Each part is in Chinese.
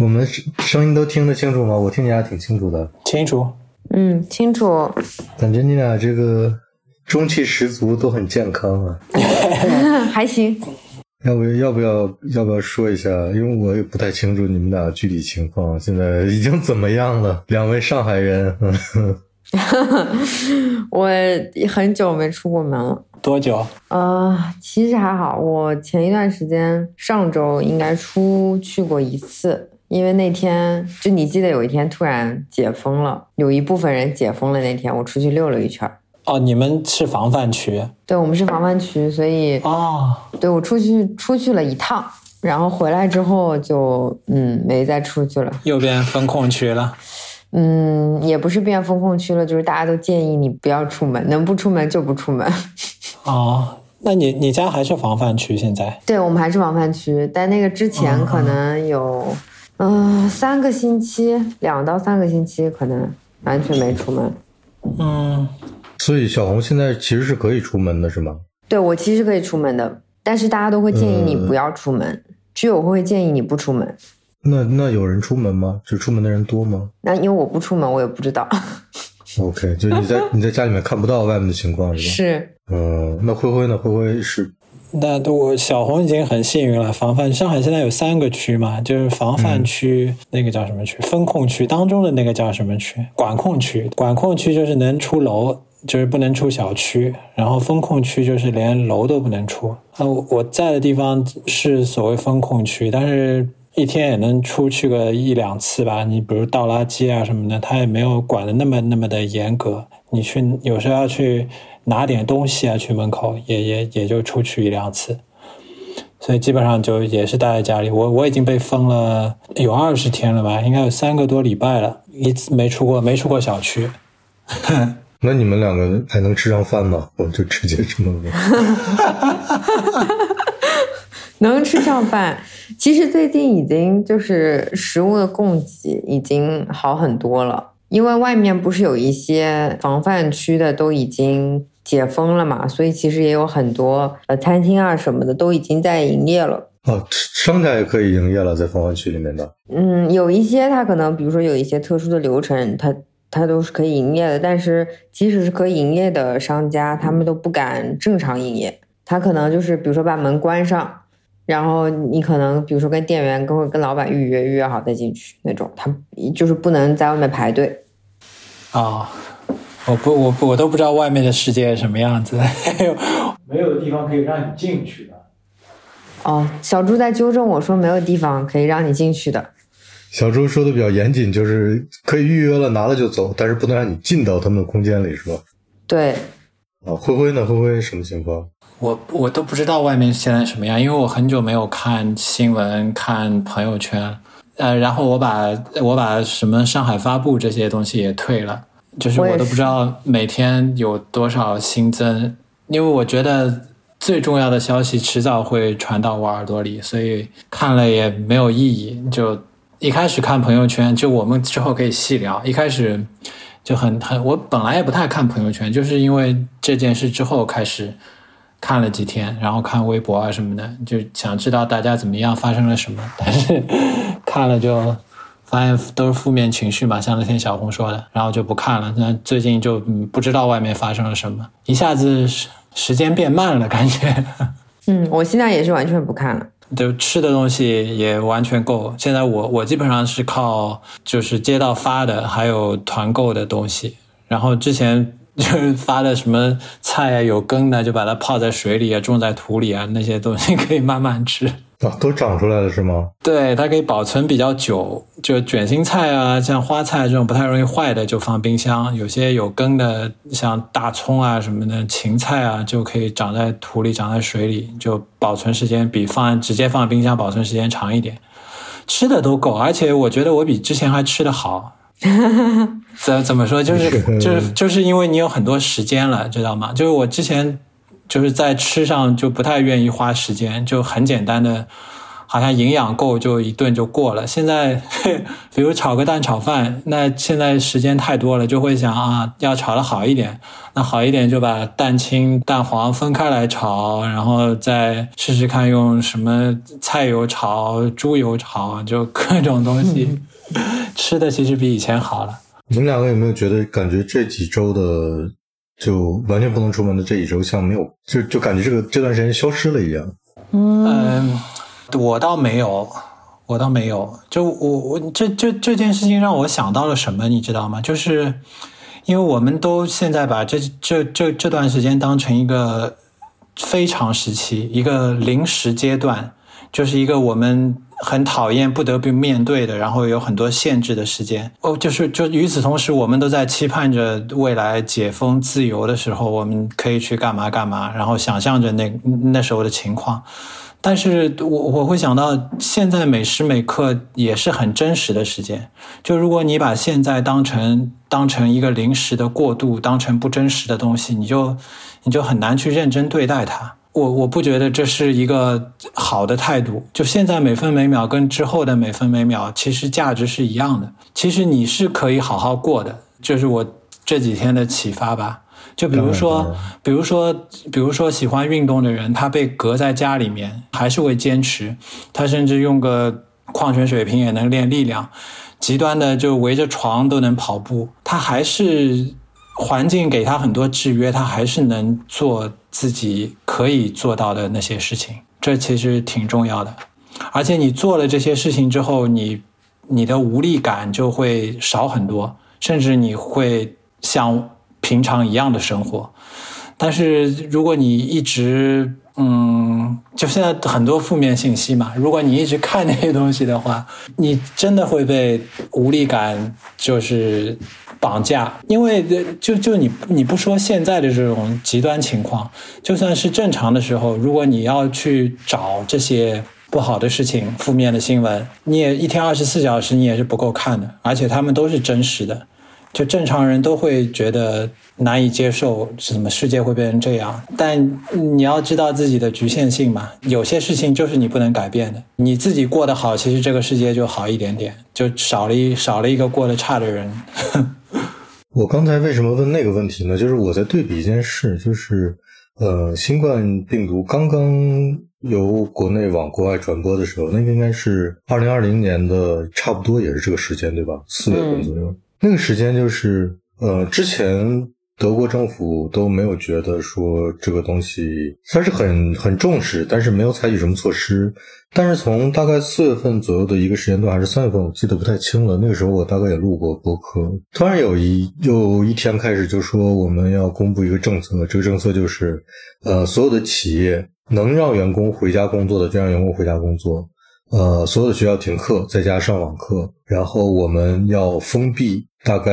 我们声声音都听得清楚吗？我听起来挺清楚的，清楚。嗯，清楚。感觉你俩这个中气十足，都很健康啊。还行。要不要不要要不要说一下？因为我也不太清楚你们俩具体情况，现在已经怎么样了？两位上海人，我很久没出过门了。多久？呃，其实还好。我前一段时间上周应该出去过一次，因为那天就你记得有一天突然解封了，有一部分人解封了。那天我出去溜了一圈。哦，你们是防范区？对，我们是防范区，所以哦，对我出去出去了一趟，然后回来之后就嗯没再出去了，又变风控区了。嗯，也不是变风控区了，就是大家都建议你不要出门，能不出门就不出门。哦，那你你家还是防范区现在？对，我们还是防范区，但那个之前可能有嗯三个星期，两到三个星期可能完全没出门。嗯。所以小红现在其实是可以出门的，是吗？对，我其实可以出门的，但是大家都会建议你不要出门，只有会建议你不出门。那那有人出门吗？就出门的人多吗？那因为我不出门，我也不知道。OK，就你在你在家里面看不到外面的情况，是吧？是。嗯，那灰灰呢？灰灰是。那我小红已经很幸运了，防范。上海现在有三个区嘛，就是防范区，那个叫什么区？风控区当中的那个叫什么区？管控区。管控区就是能出楼。就是不能出小区，然后风控区就是连楼都不能出。啊，我在的地方是所谓风控区，但是一天也能出去个一两次吧。你比如倒垃圾啊什么的，他也没有管的那么那么的严格。你去有时候要去拿点东西啊，去门口也也也就出去一两次。所以基本上就也是待在家里。我我已经被封了有二十天了吧，应该有三个多礼拜了，一次没出过没出过小区。那你们两个还能吃上饭吗？我就直接这么问。能吃上饭，其实最近已经就是食物的供给已经好很多了，因为外面不是有一些防范区的都已经解封了嘛，所以其实也有很多呃餐厅啊什么的都已经在营业了。哦，商家也可以营业了，在防范区里面的。嗯，有一些他可能比如说有一些特殊的流程，他。它都是可以营业的，但是即使是可以营业的商家，他们都不敢正常营业。他可能就是，比如说把门关上，然后你可能比如说跟店员跟跟老板预约，预约好再进去那种。他就是不能在外面排队。啊，我不，我我都不知道外面的世界什么样子，没有地方可以让你进去的。哦，小猪在纠正我说没有地方可以让你进去的。小猪说的比较严谨，就是可以预约了拿了就走，但是不能让你进到他们的空间里，是吧？对。啊，灰灰呢？灰灰什么情况？我我都不知道外面现在什么样，因为我很久没有看新闻、看朋友圈。呃，然后我把我把什么上海发布这些东西也退了，就是我都不知道每天有多少新增，因为我觉得最重要的消息迟早会传到我耳朵里，所以看了也没有意义，就。一开始看朋友圈，就我们之后可以细聊。一开始就很很，我本来也不太看朋友圈，就是因为这件事之后开始看了几天，然后看微博啊什么的，就想知道大家怎么样，发生了什么。但是 看了就发现都是负面情绪嘛，像那天小红说的，然后就不看了。那最近就不知道外面发生了什么，一下子时时间变慢了，感觉。嗯，我现在也是完全不看了。就吃的东西也完全够。现在我我基本上是靠就是街道发的，还有团购的东西。然后之前就是发的什么菜啊，有根的就把它泡在水里啊，种在土里啊，那些东西可以慢慢吃。啊，都长出来了是吗？对，它可以保存比较久。就卷心菜啊，像花菜这种不太容易坏的，就放冰箱。有些有根的，像大葱啊什么的，芹菜啊，就可以长在土里、长在水里，就保存时间比放直接放冰箱保存时间长一点。吃的都够，而且我觉得我比之前还吃的好。怎怎么说？就是 就是就是因为你有很多时间了，知道吗？就是我之前。就是在吃上就不太愿意花时间，就很简单的好像营养够就一顿就过了。现在，比如炒个蛋炒饭，那现在时间太多了，就会想啊，要炒的好一点。那好一点就把蛋清、蛋黄分开来炒，然后再试试看用什么菜油炒、猪油炒，就各种东西。吃的其实比以前好了。你们两个有没有觉得，感觉这几周的就完全不能出门的这一周，像没有，就就感觉这个这段时间消失了一样？嗯，我倒没有，我倒没有。就我我这这这件事情让我想到了什么，你知道吗？就是因为我们都现在把这这这这段时间当成一个非常时期，一个临时阶段，就是一个我们很讨厌、不得不面对的，然后有很多限制的时间。哦，就是就与此同时，我们都在期盼着未来解封、自由的时候，我们可以去干嘛干嘛，然后想象着那那时候的情况。但是我我会想到，现在每时每刻也是很真实的时间。就如果你把现在当成当成一个临时的过渡，当成不真实的东西，你就你就很难去认真对待它。我我不觉得这是一个好的态度。就现在每分每秒跟之后的每分每秒，其实价值是一样的。其实你是可以好好过的，就是我这几天的启发吧。就比如说，比如说，比如说，喜欢运动的人，他被隔在家里面，还是会坚持。他甚至用个矿泉水瓶也能练力量。极端的就围着床都能跑步，他还是环境给他很多制约，他还是能做自己可以做到的那些事情。这其实挺重要的。而且你做了这些事情之后，你你的无力感就会少很多，甚至你会像。平常一样的生活，但是如果你一直嗯，就现在很多负面信息嘛，如果你一直看那些东西的话，你真的会被无力感就是绑架。因为就就你你不说现在的这种极端情况，就算是正常的时候，如果你要去找这些不好的事情、负面的新闻，你也一天二十四小时你也是不够看的，而且他们都是真实的。就正常人都会觉得难以接受，怎么世界会变成这样？但你要知道自己的局限性嘛，有些事情就是你不能改变的。你自己过得好，其实这个世界就好一点点，就少了一少了一个过得差的人。我刚才为什么问那个问题呢？就是我在对比一件事，就是呃，新冠病毒刚刚由国内往国外传播的时候，那个应该是二零二零年的，差不多也是这个时间，对吧？四月份左右。那个时间就是，呃，之前德国政府都没有觉得说这个东西，虽然是很很重视，但是没有采取什么措施。但是从大概四月份左右的一个时间段，还是三月份，我记得不太清了。那个时候我大概也录过播客，突然有一有一天开始就说我们要公布一个政策，这个政策就是，呃，所有的企业能让员工回家工作的就让员工回家工作。呃，所有的学校停课，在家上网课，然后我们要封闭，大概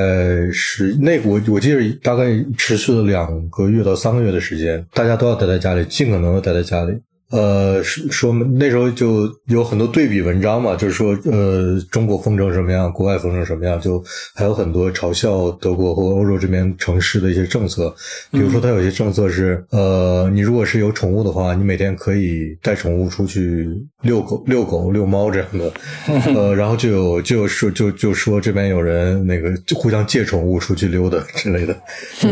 是那我我记得大概持续了两个月到三个月的时间，大家都要待在家里，尽可能的待在家里。呃，说那时候就有很多对比文章嘛，就是说，呃，中国封城什么样，国外封城什么样，就还有很多嘲笑德国或欧洲这边城市的一些政策。比如说，它有些政策是，呃，你如果是有宠物的话，你每天可以带宠物出去遛狗、遛狗、遛猫这样的。呃，然后就有就有说就就说这边有人那个互相借宠物出去溜达 之类的，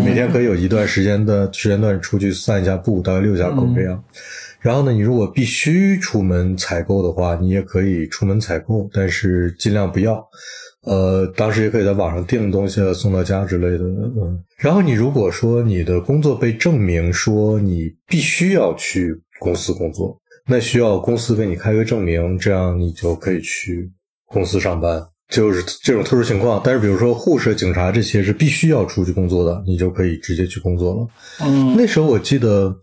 每天可以有一段时间的时间段出去散一下步，大概遛一下狗这样。然后呢，你如果必须出门采购的话，你也可以出门采购，但是尽量不要。呃，当时也可以在网上订东西送到家之类的。嗯，然后你如果说你的工作被证明说你必须要去公司工作，那需要公司给你开个证明，这样你就可以去公司上班。就是这种特殊情况，但是比如说护士、警察这些是必须要出去工作的，你就可以直接去工作了。嗯，那时候我记得。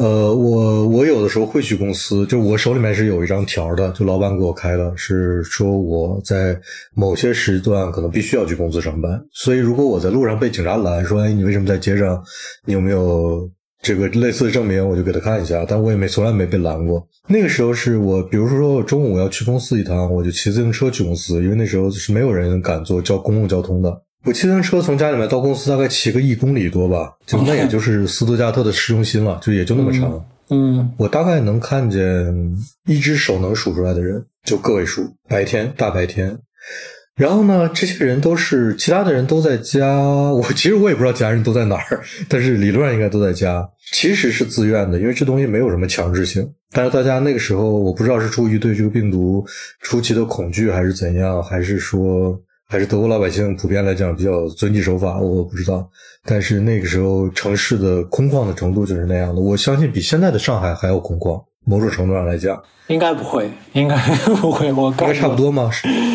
呃，我我有的时候会去公司，就我手里面是有一张条的，就老板给我开的，是说我在某些时段可能必须要去公司上班。所以如果我在路上被警察拦，说哎你为什么在街上？你有没有这个类似的证明？我就给他看一下。但我也没从来没被拦过。那个时候是我，比如说我中午要去公司一趟，我就骑自行车去公司，因为那时候是没有人敢坐交公共交通的。我骑自行车从家里面到公司大概骑个一公里多吧，就那也就是斯图加特的市中心了，就也就那么长。嗯，我大概能看见一只手能数出来的人，就个位数，白天大白天。然后呢，这些人都是其他的人都在家，我其实我也不知道家人都在哪儿，但是理论上应该都在家。其实是自愿的，因为这东西没有什么强制性。但是大家那个时候，我不知道是出于对这个病毒出奇的恐惧，还是怎样，还是说，还是德国老百姓普遍来讲比较遵纪守法，我不知道。但是那个时候城市的空旷的程度就是那样的，我相信比现在的上海还要空旷。某种程度上来讲，应该不会，应该 不会。我应该差不多吗？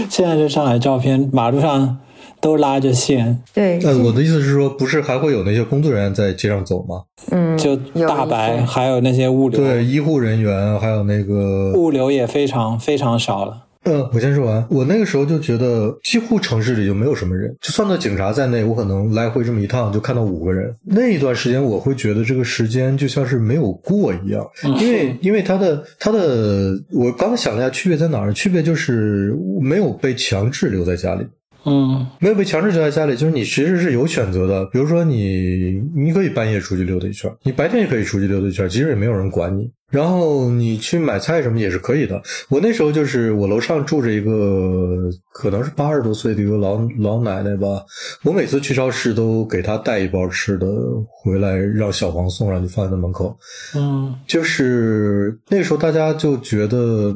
现在这上海照片，马路上都拉着线。对，呃，我的意思是说，不是还会有那些工作人员在街上走吗？嗯，就大白，还有那些物流，对，医护人员，还有那个物流也非常非常少了。嗯，我先说完。我那个时候就觉得，几乎城市里就没有什么人，就算到警察在内，我可能来回这么一趟就看到五个人。那一段时间，我会觉得这个时间就像是没有过一样，因为因为他的他的，我刚才想了一下，区别在哪儿？区别就是没有被强制留在家里。嗯，没有被强制留在家里，就是你其实是有选择的。比如说，你你可以半夜出去溜达一圈，你白天也可以出去溜达一圈，其实也没有人管你。然后你去买菜什么也是可以的。我那时候就是我楼上住着一个可能是八十多岁的一个老老奶奶吧，我每次去超市都给她带一包吃的回来，让小黄送上去放在门口。嗯，就是那时候大家就觉得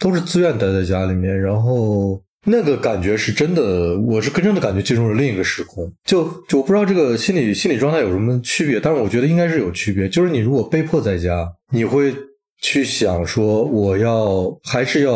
都是自愿待在家里面，然后。那个感觉是真的，我是真正的感觉进入了另一个时空。就就我不知道这个心理心理状态有什么区别，但是我觉得应该是有区别。就是你如果被迫在家，你会。去想说，我要还是要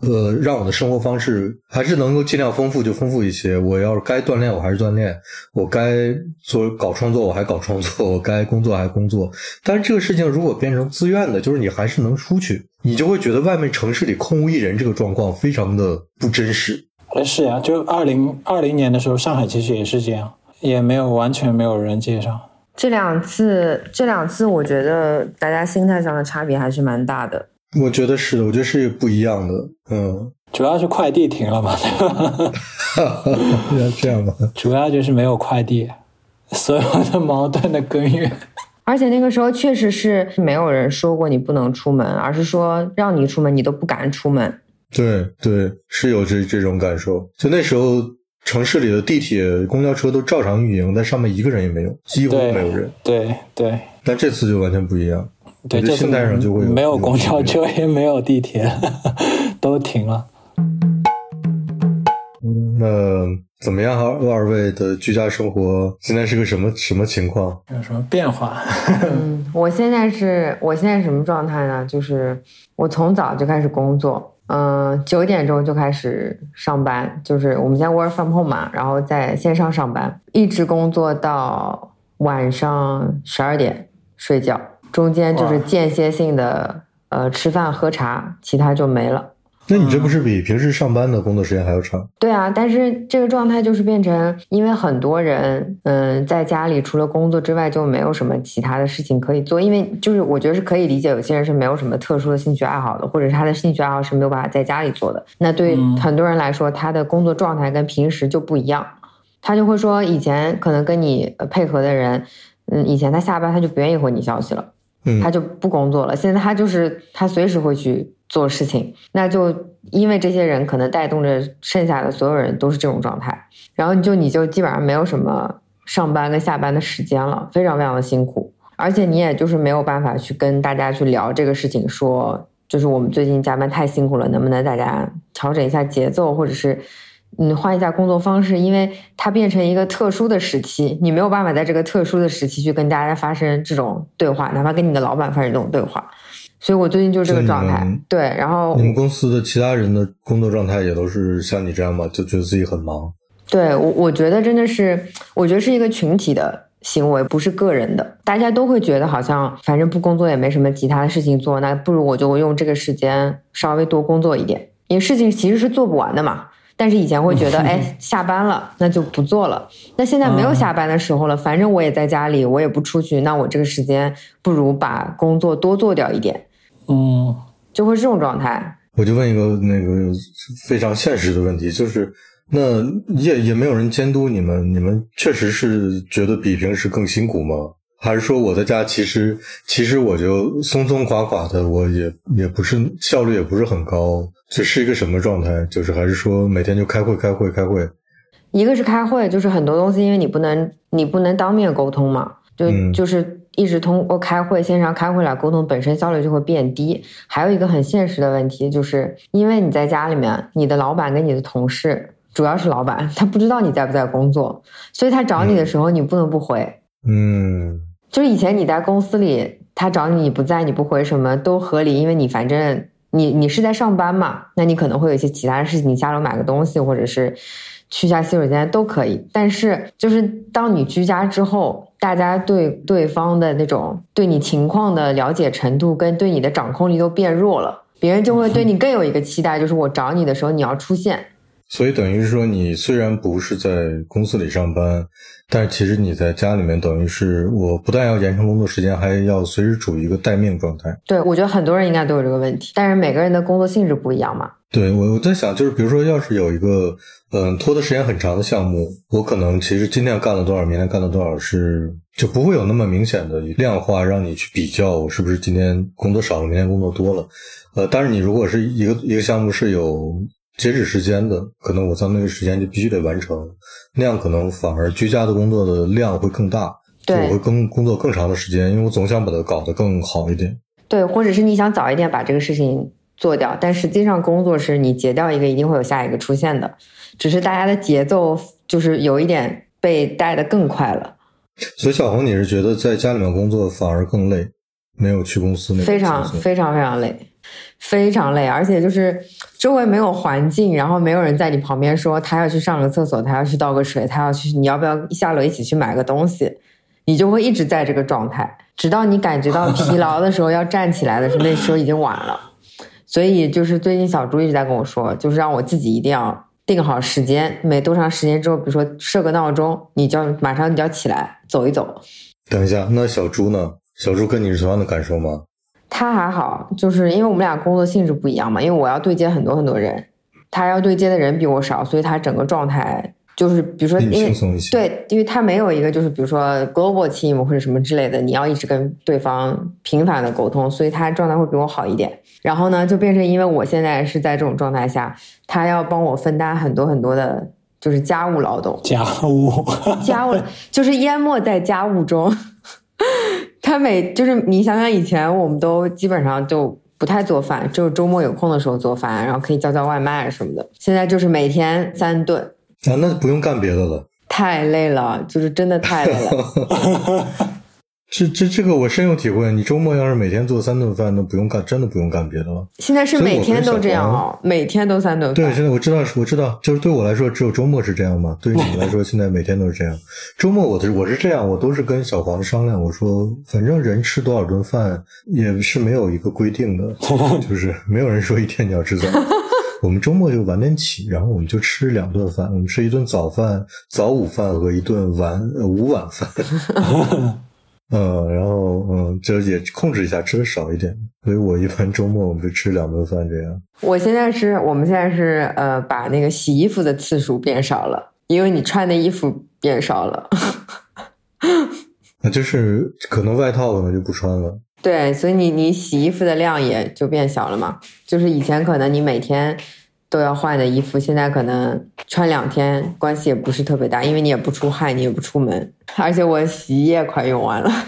呃，让我的生活方式还是能够尽量丰富就丰富一些。我要是该锻炼我还是锻炼，我该做搞创作我还搞创作，我该工作还工作。但是这个事情如果变成自愿的，就是你还是能出去，你就会觉得外面城市里空无一人这个状况非常的不真实。哎，是呀，就二零二零年的时候，上海其实也是这样，也没有完全没有人介绍。这两次，这两次，我觉得大家心态上的差别还是蛮大的。我觉得是的，我觉得是不一样的。嗯，主要是快递停了嘛，要这样吗？主要就是没有快递，所有的矛盾的根源。而且那个时候确实是没有人说过你不能出门，而是说让你出门你都不敢出门。对对，是有这这种感受。就那时候。城市里的地铁、公交车都照常运营，但上面一个人也没有，几乎没有人。对对，但这次就完全不一样。对，这心态上就会没有公交车，也没有地铁，都停了。那怎么样？二位的居家生活现在是个什么什么情况？有什么变化？嗯，我现在是我现在什么状态呢？就是我从早就开始工作。嗯，九点钟就开始上班，就是我们现在 work from home 嘛，然后在线上上班，一直工作到晚上十二点睡觉，中间就是间歇性的呃吃饭喝茶，其他就没了。那你这不是比平时上班的工作时间还要长？对啊，但是这个状态就是变成，因为很多人，嗯，在家里除了工作之外就没有什么其他的事情可以做，因为就是我觉得是可以理解，有些人是没有什么特殊的兴趣爱好的，或者是他的兴趣爱好是没有办法在家里做的。那对很多人来说，他的工作状态跟平时就不一样，他就会说，以前可能跟你配合的人，嗯，以前他下班他就不愿意回你消息了，他就不工作了，现在他就是他随时会去。做事情，那就因为这些人可能带动着剩下的所有人都是这种状态，然后你就你就基本上没有什么上班跟下班的时间了，非常非常的辛苦，而且你也就是没有办法去跟大家去聊这个事情，说就是我们最近加班太辛苦了，能不能大家调整一下节奏，或者是嗯换一下工作方式，因为它变成一个特殊的时期，你没有办法在这个特殊的时期去跟大家发生这种对话，哪怕跟你的老板发生这种对话。所以我最近就是这个状态，对。然后你们公司的其他人的工作状态也都是像你这样吗？就觉得自己很忙。对我，我觉得真的是，我觉得是一个群体的行为，不是个人的。大家都会觉得好像反正不工作也没什么其他的事情做，那不如我就用这个时间稍微多工作一点，因为事情其实是做不完的嘛。但是以前会觉得，哎，下班了那就不做了。那现在没有下班的时候了，反正我也在家里，我也不出去，那我这个时间不如把工作多做掉一点。嗯，就会这种状态。我就问一个那个非常现实的问题，就是那也也没有人监督你们，你们确实是觉得比平时更辛苦吗？还是说我在家其实其实我就松松垮垮的，我也也不是效率也不是很高，这是一个什么状态？就是还是说每天就开会开会开会？一个是开会，就是很多东西因为你不能你不能当面沟通嘛，就就是一直通过开会线上开会来沟通，本身效率就会变低。还有一个很现实的问题，就是因为你在家里面，你的老板跟你的同事，主要是老板，他不知道你在不在工作，所以他找你的时候你不能不回。嗯。就是以前你在公司里，他找你你不在，你不回什么都合理，因为你反正你你是在上班嘛，那你可能会有一些其他的事情，你下楼买个东西，或者是去下洗手间都可以。但是就是当你居家之后，大家对对方的那种对你情况的了解程度跟对你的掌控力都变弱了，别人就会对你更有一个期待，就是我找你的时候你要出现。所以等于是说，你虽然不是在公司里上班，但是其实你在家里面，等于是我不但要延长工作时间，还要随时处于一个待命状态。对，我觉得很多人应该都有这个问题，但是每个人的工作性质不一样嘛。对，我我在想，就是比如说，要是有一个嗯拖的时间很长的项目，我可能其实今天干了多少，明天干了多少，是就不会有那么明显的量化让你去比较，我是不是今天工作少了，明天工作多了。呃，但是你如果是一个一个项目是有。截止时间的，可能我在那个时间就必须得完成，那样可能反而居家的工作的量会更大，对，我会更工作更长的时间，因为我总想把它搞得更好一点。对，或者是你想早一点把这个事情做掉，但实际上工作是你截掉一个，一定会有下一个出现的，只是大家的节奏就是有一点被带的更快了。所以小红，你是觉得在家里面工作反而更累，没有去公司那非常非常非常累。非常累，而且就是周围没有环境，然后没有人在你旁边说他要去上个厕所，他要去倒个水，他要去，你要不要下楼一起去买个东西？你就会一直在这个状态，直到你感觉到疲劳的时候 要站起来的时候，那时候已经晚了。所以就是最近小朱一直在跟我说，就是让我自己一定要定好时间，每多长时间之后，比如说设个闹钟，你就马上你就要起来走一走。等一下，那小朱呢？小朱跟你是同样的感受吗？他还好，就是因为我们俩工作性质不一样嘛。因为我要对接很多很多人，他要对接的人比我少，所以他整个状态就是，比如说，因为对，因为他没有一个就是，比如说 global team 或者什么之类的，你要一直跟对方频繁的沟通，所以他状态会比我好一点。然后呢，就变成因为我现在是在这种状态下，他要帮我分担很多很多的，就是家务劳动，家务，家务就是淹没在家务中。他每就是你想想以前，我们都基本上就不太做饭，只有周末有空的时候做饭，然后可以叫叫外卖什么的。现在就是每天三顿啊，那不用干别的了。太累了，就是真的太累了。这这这个我深有体会。你周末要是每天做三顿饭，那不用干，真的不用干别的了。现在是每天都这样哦，每天都三顿饭。对，现在我知道，我知道，就是对我来说，只有周末是这样嘛？对于你们来说，现在每天都是这样。周末我的我是这样，我都是跟小黄商量，我说反正人吃多少顿饭也是没有一个规定的，就是没有人说一天你要吃早。我们周末就晚点起，然后我们就吃两顿饭，我们吃一顿早饭、早午饭和一顿晚午晚饭。嗯，然后嗯，就也控制一下，吃的少一点。所以我一般周末我们就吃两顿饭这样。我现在是我们现在是呃，把那个洗衣服的次数变少了，因为你穿的衣服变少了。那就是可能外套可能就不穿了。对，所以你你洗衣服的量也就变小了嘛。就是以前可能你每天。都要换的衣服，现在可能穿两天关系也不是特别大，因为你也不出汗，你也不出门，而且我洗衣液快用完了。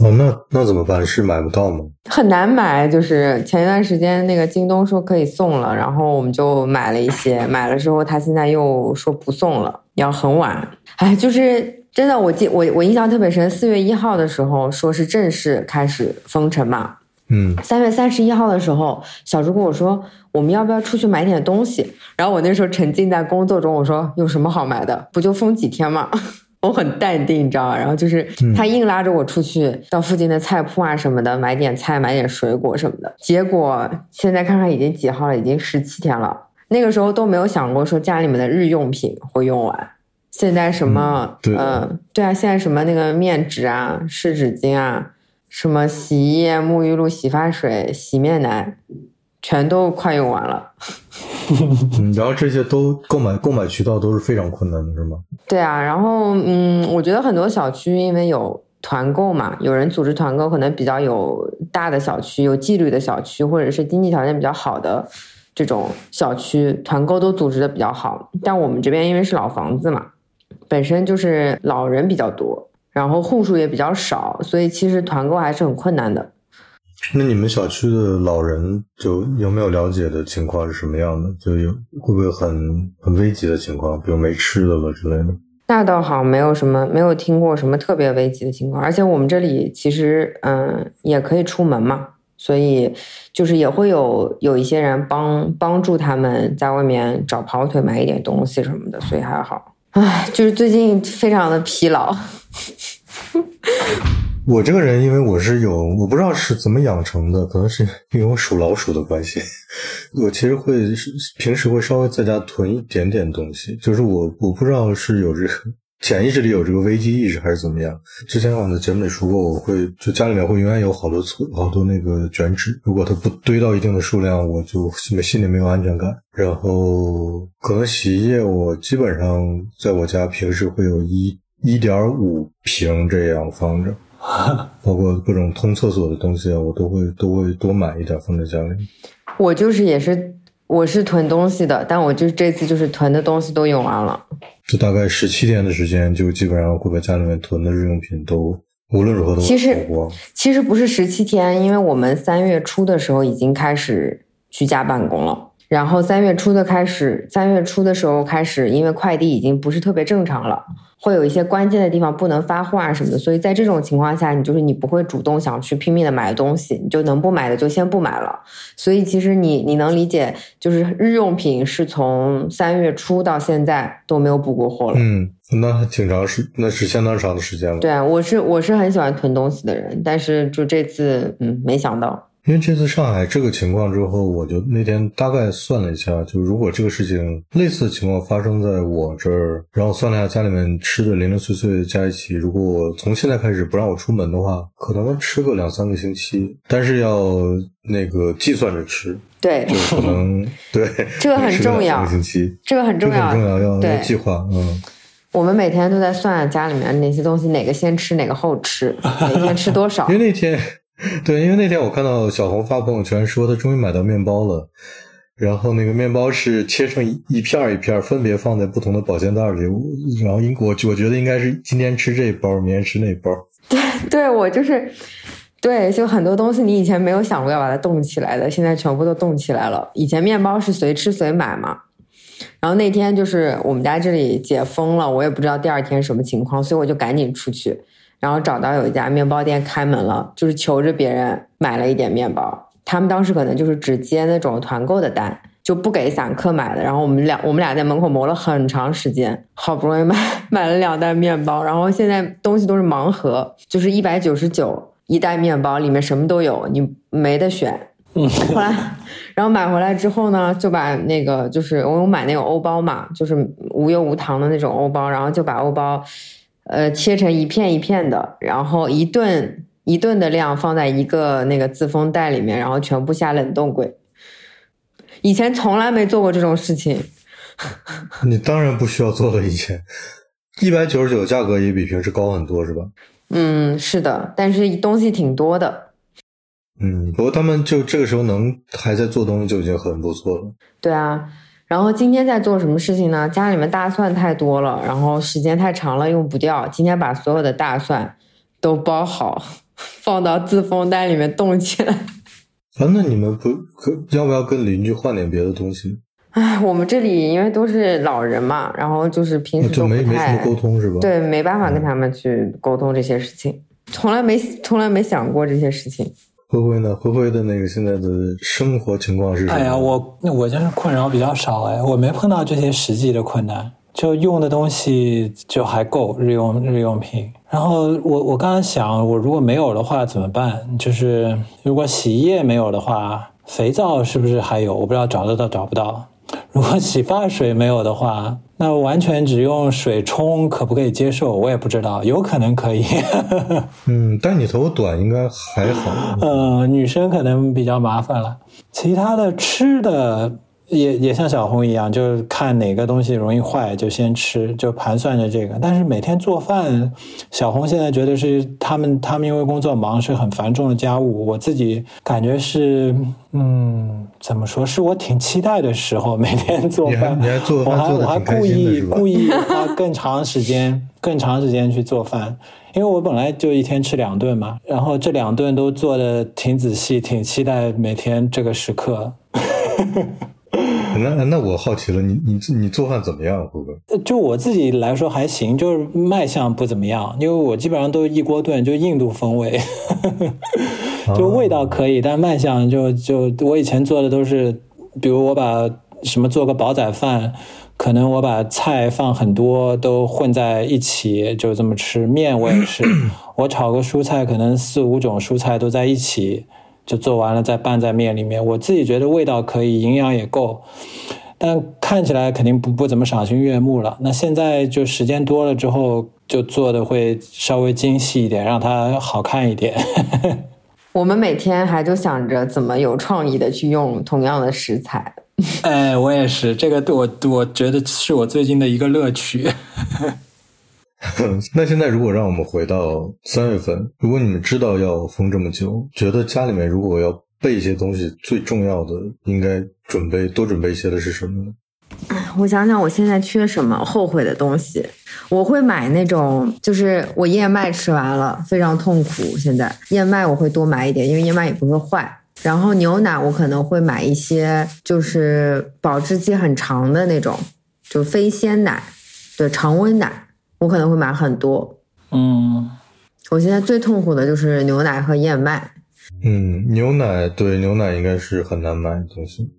哦，那那怎么办？是买不到吗？很难买，就是前一段时间那个京东说可以送了，然后我们就买了一些，买了之后他现在又说不送了，要很晚。哎，就是真的，我记我我印象特别深，四月一号的时候说是正式开始封城嘛。嗯，三月三十一号的时候，小猪跟我说，我们要不要出去买点东西？然后我那时候沉浸在工作中，我说有什么好买的？不就封几天吗？我很淡定，你知道吧？然后就是他硬拉着我出去到附近的菜铺啊什么的，买点菜，买点水果什么的。结果现在看看已经几号了，已经十七天了。那个时候都没有想过说家里面的日用品会用完。现在什么？嗯，对啊，现在什么那个面纸啊，湿纸巾啊。什么洗衣液、沐浴露、洗发水、洗面奶，全都快用完了。嗯，然后这些都购买购买渠道都是非常困难的，是吗？对啊，然后嗯，我觉得很多小区因为有团购嘛，有人组织团购，可能比较有大的小区、有纪律的小区，或者是经济条件比较好的这种小区，团购都组织的比较好。但我们这边因为是老房子嘛，本身就是老人比较多，然后户数也比较少，所以其实团购还是很困难的。那你们小区的老人就有没有了解的情况是什么样的？就有会不会很很危急的情况，比如没吃的了之类的？那倒好，没有什么，没有听过什么特别危急的情况。而且我们这里其实嗯也可以出门嘛，所以就是也会有有一些人帮帮助他们在外面找跑腿买一点东西什么的，所以还好。唉，就是最近非常的疲劳。我这个人，因为我是有，我不知道是怎么养成的，可能是因为我属老鼠的关系，我其实会平时会稍微在家囤一点点东西，就是我我不知道是有这个潜意识里有这个危机意识还是怎么样。之前我在节目里说过，我会就家里面会永远有好多存好多那个卷纸，如果它不堆到一定的数量，我就心里没有安全感。然后可能洗衣液，我基本上在我家平时会有一一点五瓶这样放着。包括各种通厕所的东西啊，我都会都会多买一点放在家里。我就是也是我是囤东西的，但我就这次就是囤的东西都用完了。就大概十七天的时间，就基本上会把家里面囤的日用品都无论如何都其实光。其实不是十七天，因为我们三月初的时候已经开始居家办公了。然后三月初的开始，三月初的时候开始，因为快递已经不是特别正常了，会有一些关键的地方不能发货啊什么的，所以在这种情况下，你就是你不会主动想去拼命的买东西，你就能不买的就先不买了。所以其实你你能理解，就是日用品是从三月初到现在都没有补过货了。嗯，那还挺长时，那是相当长的时间了。对啊，我是我是很喜欢囤东西的人，但是就这次，嗯，没想到。因为这次上海这个情况之后，我就那天大概算了一下，就如果这个事情类似的情况发生在我这儿，然后算了一下家里面吃的零零碎碎加一起，如果我从现在开始不让我出门的话，可能吃个两三个星期，但是要那个计算着吃，对，就可能 对这个很重要，两个星期，这个很重要，很重要，要要计划，嗯。我们每天都在算家里面哪些东西哪个先吃哪个后吃，每天吃多少，因为那天。对，因为那天我看到小红发朋友圈说她终于买到面包了，然后那个面包是切成一片一片，分别放在不同的保鲜袋里。然后英国，我觉得应该是今天吃这包，明天吃那包。对，对我就是，对，就很多东西你以前没有想过要把它冻起来的，现在全部都冻起来了。以前面包是随吃随买嘛，然后那天就是我们家这里解封了，我也不知道第二天什么情况，所以我就赶紧出去。然后找到有一家面包店开门了，就是求着别人买了一点面包。他们当时可能就是只接那种团购的单，就不给散客买的。然后我们俩我们俩在门口磨了很长时间，好不容易买 买了两袋面包。然后现在东西都是盲盒，就是一百九十九一袋面包，里面什么都有，你没得选。后来，然后买回来之后呢，就把那个就是我有买那个欧包嘛，就是无油无糖的那种欧包，然后就把欧包。呃，切成一片一片的，然后一顿一顿的量放在一个那个自封袋里面，然后全部下冷冻柜。以前从来没做过这种事情。你当然不需要做了，以前一百九十九价格也比平时高很多，是吧？嗯，是的，但是东西挺多的。嗯，不过他们就这个时候能还在做东西就已经很不错了。对啊。然后今天在做什么事情呢？家里面大蒜太多了，然后时间太长了用不掉。今天把所有的大蒜都包好，放到自封袋里面冻起来。啊，那你们不可要不要跟邻居换点别的东西？哎，我们这里因为都是老人嘛，然后就是平时就没没什么沟通是吧？对，没办法跟他们去沟通这些事情，从来没从来没想过这些事情。灰灰呢？灰灰的那个现在的生活情况是？哎呀，我我就是困扰比较少哎，我没碰到这些实际的困难，就用的东西就还够日用日用品。然后我我刚刚想，我如果没有的话怎么办？就是如果洗衣液没有的话，肥皂是不是还有？我不知道找得到找不到。如果洗发水没有的话。那完全只用水冲可不可以接受？我也不知道，有可能可以。嗯，但你头发短应该还好。呃，女生可能比较麻烦了。其他的吃的也也像小红一样，就是看哪个东西容易坏就先吃，就盘算着这个。但是每天做饭，小红现在觉得是他们他们因为工作忙是很繁重的家务。我自己感觉是，嗯，怎么说？是我挺期待的时候，每天做饭，你还做饭做的我还故意故意花更长时间、更长时间去做饭，因为我本来就一天吃两顿嘛，然后这两顿都做的挺仔细，挺期待每天这个时刻。那那我好奇了，你你你做饭怎么样，虎哥？就我自己来说还行，就是卖相不怎么样，因为我基本上都一锅炖，就印度风味，就味道可以，但卖相就就我以前做的都是，比如我把什么做个煲仔饭，可能我把菜放很多都混在一起，就这么吃。面我也是，我炒个蔬菜，可能四五种蔬菜都在一起。就做完了再拌在面里面，我自己觉得味道可以，营养也够，但看起来肯定不不怎么赏心悦目了。那现在就时间多了之后，就做的会稍微精细一点，让它好看一点。我们每天还就想着怎么有创意的去用同样的食材。哎，我也是，这个对我我觉得是我最近的一个乐趣。那现在如果让我们回到三月份，如果你们知道要封这么久，觉得家里面如果要备一些东西，最重要的应该准备多准备一些的是什么呢？我想想，我现在缺什么后悔的东西？我会买那种，就是我燕麦吃完了非常痛苦，现在燕麦我会多买一点，因为燕麦也不会坏。然后牛奶我可能会买一些，就是保质期很长的那种，就非鲜奶，对常温奶。我可能会买很多，嗯，我现在最痛苦的就是牛奶和燕麦。嗯，牛奶对牛奶应该是很难买的东西，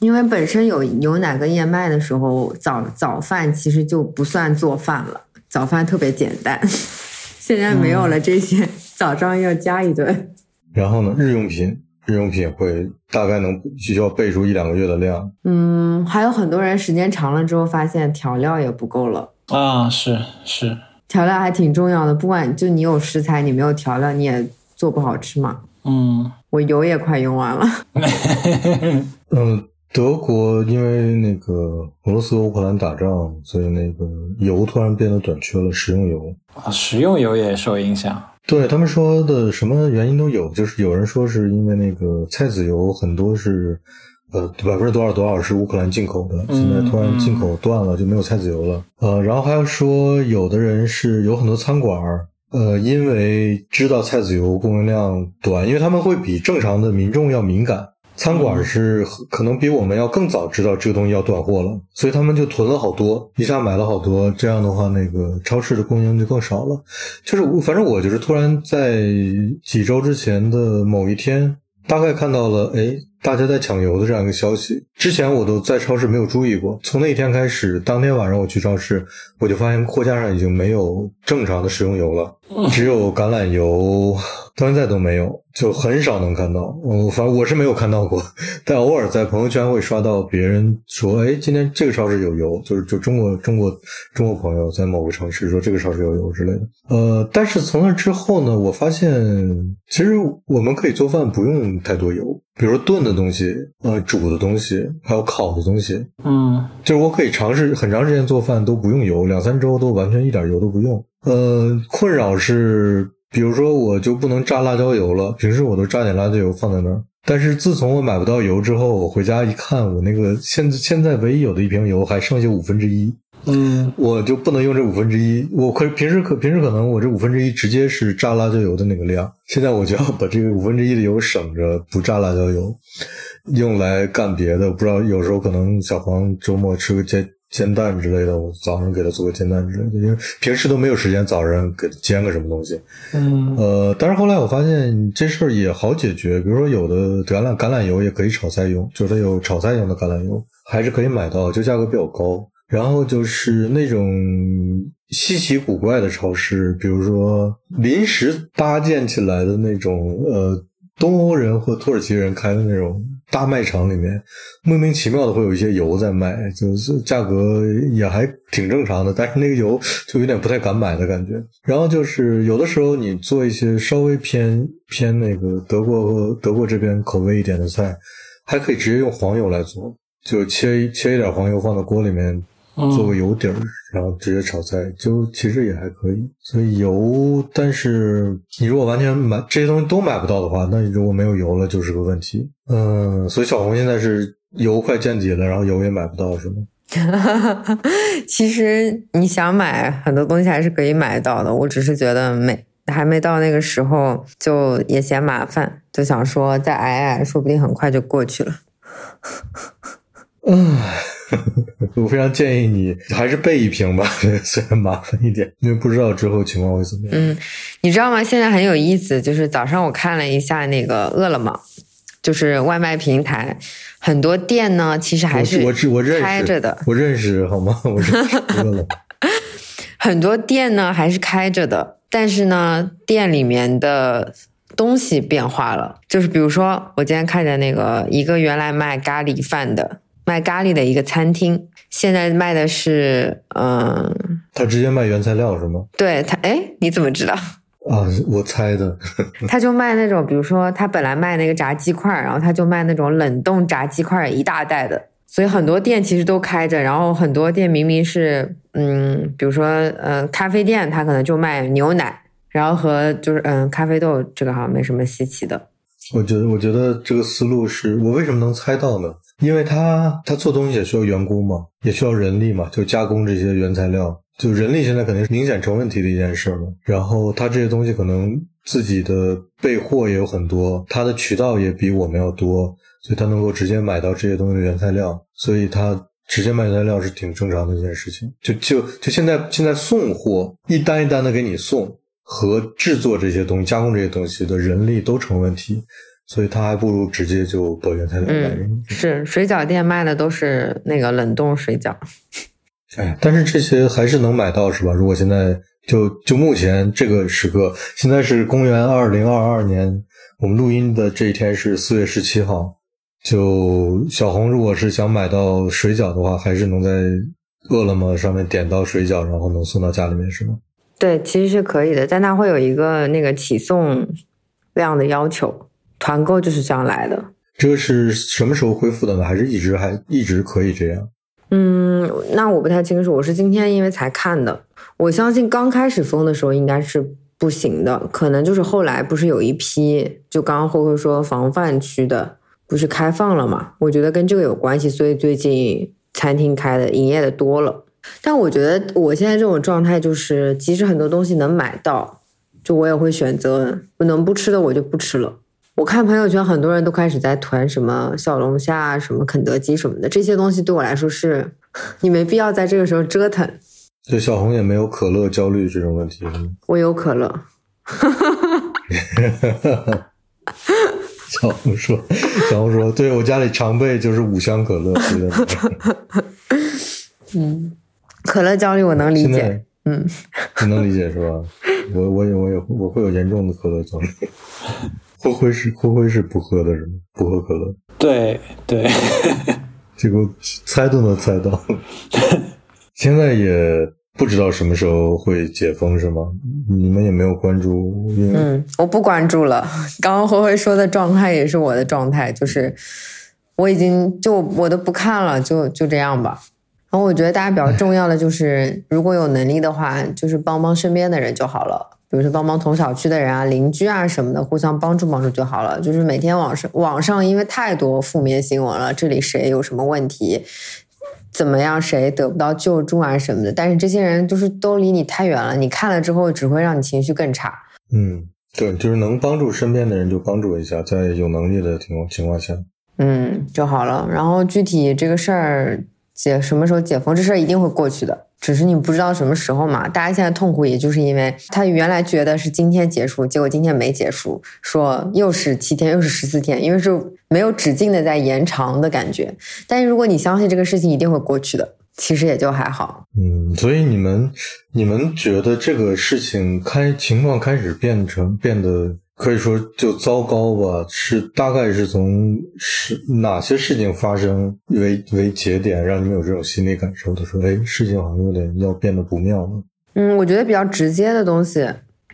因为本身有牛奶跟燕麦的时候，早早饭其实就不算做饭了，早饭特别简单。现在没有了这些，早上要加一顿。然后呢，日用品，日用品会大概能需要备出一两个月的量。嗯，还有很多人时间长了之后发现调料也不够了。啊，是是，调料还挺重要的。不管就你有食材，你没有调料，你也做不好吃嘛。嗯，我油也快用完了。嗯，德国因为那个俄罗斯乌克兰打仗，所以那个油突然变得短缺了，食用油啊，食用油也受影响。对他们说的什么原因都有，就是有人说是因为那个菜籽油很多是。呃，百分之多少多少是乌克兰进口的，现在突然进口断了，就没有菜籽油了。呃，然后还要说，有的人是有很多餐馆呃，因为知道菜籽油供应量短，因为他们会比正常的民众要敏感，餐馆是可能比我们要更早知道这个东西要断货了，所以他们就囤了好多，一下买了好多，这样的话，那个超市的供应就更少了。就是，反正我就是突然在几周之前的某一天，大概看到了，哎。大家在抢油的这样一个消息，之前我都在超市没有注意过。从那天开始，当天晚上我去超市，我就发现货架上已经没有正常的食用油了，只有橄榄油。到现在都没有，就很少能看到。嗯，反正我是没有看到过，但偶尔在朋友圈会刷到别人说：“哎，今天这个超市有油。”就是就中国中国中国朋友在某个城市说这个超市有油之类的。呃，但是从那之后呢，我发现其实我们可以做饭不用太多油，比如炖的东西、呃煮的东西，还有烤的东西。嗯，就是我可以尝试很长时间做饭都不用油，两三周都完全一点油都不用。呃，困扰是。比如说，我就不能榨辣椒油了。平时我都榨点辣椒油放在那儿。但是自从我买不到油之后，我回家一看，我那个现现在唯一有的一瓶油还剩下五分之一。嗯，我就不能用这五分之一。我可平时可平时可能我这五分之一直接是榨辣椒油的那个量。现在我就要把这个五分之一的油省着，不榨辣椒油，用来干别的。不知道有时候可能小黄周末吃个煎。煎蛋之类的，我早上给他做个煎蛋之类的，因为平时都没有时间早上给他煎个什么东西。嗯，呃，但是后来我发现这事儿也好解决，比如说有的橄榄橄榄油也可以炒菜用，就是它有炒菜用的橄榄油，还是可以买到，就价格比较高。然后就是那种稀奇古怪的超市，比如说临时搭建起来的那种，呃。东欧人或土耳其人开的那种大卖场里面，莫名其妙的会有一些油在卖，就是价格也还挺正常的，但是那个油就有点不太敢买的感觉。然后就是有的时候你做一些稍微偏偏那个德国和德国这边口味一点的菜，还可以直接用黄油来做。就切切一点黄油放到锅里面，做个油底儿，然后直接炒菜，就其实也还可以。所以油，但是你如果完全买这些东西都买不到的话，那你如果没有油了就是个问题。嗯，所以小红现在是油快见底了，然后油也买不到，是吗？其实你想买很多东西还是可以买到的，我只是觉得没还没到那个时候，就也嫌麻烦，就想说再挨挨，说不定很快就过去了。嗯，我非常建议你还是备一瓶吧，虽然麻烦一点，因为不知道之后情况会怎么样。嗯，你知道吗？现在很有意思，就是早上我看了一下那个饿了么，就是外卖平台。很多店呢，其实还是我我认识开着的。我认识好吗？我认识。很多店呢还是开着的，但是呢，店里面的东西变化了。就是比如说，我今天看见那个一个原来卖咖喱饭的、卖咖喱的一个餐厅，现在卖的是嗯，他直接卖原材料是吗？对他，哎，你怎么知道？啊，我猜的。他就卖那种，比如说他本来卖那个炸鸡块，然后他就卖那种冷冻炸鸡块一大袋的。所以很多店其实都开着，然后很多店明明是，嗯，比如说，嗯，咖啡店，他可能就卖牛奶，然后和就是嗯咖啡豆，这个好像没什么稀奇的。我觉得，我觉得这个思路是我为什么能猜到呢？因为他他做东西也需要员工嘛，也需要人力嘛，就加工这些原材料。就人力现在肯定是明显成问题的一件事嘛，然后他这些东西可能自己的备货也有很多，他的渠道也比我们要多，所以他能够直接买到这些东西的原材料，所以他直接卖原材料是挺正常的一件事情。就就就现在现在送货一单一单的给你送，和制作这些东西、加工这些东西的人力都成问题，所以他还不如直接就把原材料买给你。是水饺店卖的都是那个冷冻水饺。哎，但是这些还是能买到，是吧？如果现在就就目前这个时刻，现在是公元二零二二年，我们录音的这一天是四月十七号。就小红，如果是想买到水饺的话，还是能在饿了么上面点到水饺，然后能送到家里面，是吗？对，其实是可以的，但它会有一个那个起送量的要求，团购就是这样来的。这个是什么时候恢复的呢？还是一直还一直可以这样？嗯，那我不太清楚，我是今天因为才看的。我相信刚开始封的时候应该是不行的，可能就是后来不是有一批，就刚刚慧慧说防范区的不是开放了嘛？我觉得跟这个有关系，所以最近餐厅开的营业的多了。但我觉得我现在这种状态就是，即使很多东西能买到，就我也会选择不能不吃的我就不吃了。我看朋友圈，很多人都开始在囤什么小龙虾、什么肯德基什么的，这些东西对我来说是，你没必要在这个时候折腾。就小红也没有可乐焦虑这种问题我有可乐。小红说：“小红说，对我家里常备就是五香可乐。” 嗯，可乐焦虑我能理解。嗯，你能理解是吧？我我也我也我会有严重的可乐焦虑。灰灰是灰灰是不喝的是吗？不喝可乐。对对，结果猜都能猜到。现在也不知道什么时候会解封是吗？你们也没有关注？嗯，我不关注了。刚刚灰灰说的状态也是我的状态，就是我已经就我都不看了，就就这样吧。然后我觉得大家比较重要的就是，如果有能力的话，就是帮帮身边的人就好了。比如说帮帮同小区的人啊、邻居啊什么的，互相帮助帮助就好了。就是每天网上网上因为太多负面新闻了，这里谁有什么问题，怎么样，谁得不到救助啊什么的。但是这些人就是都离你太远了，你看了之后只会让你情绪更差。嗯，对，就是能帮助身边的人就帮助一下，在有能力的情况情况下，嗯就好了。然后具体这个事儿解什么时候解封，这事儿一定会过去的。只是你不知道什么时候嘛，大家现在痛苦，也就是因为他原来觉得是今天结束，结果今天没结束，说又是七天，又是十四天，因为是没有止境的在延长的感觉。但是如果你相信这个事情一定会过去的，其实也就还好。嗯，所以你们你们觉得这个事情开情况开始变成变得。可以说就糟糕吧，是大概是从是哪些事情发生为为节点，让你们有这种心理感受的说，哎，事情好像有点要变得不妙了。嗯，我觉得比较直接的东西，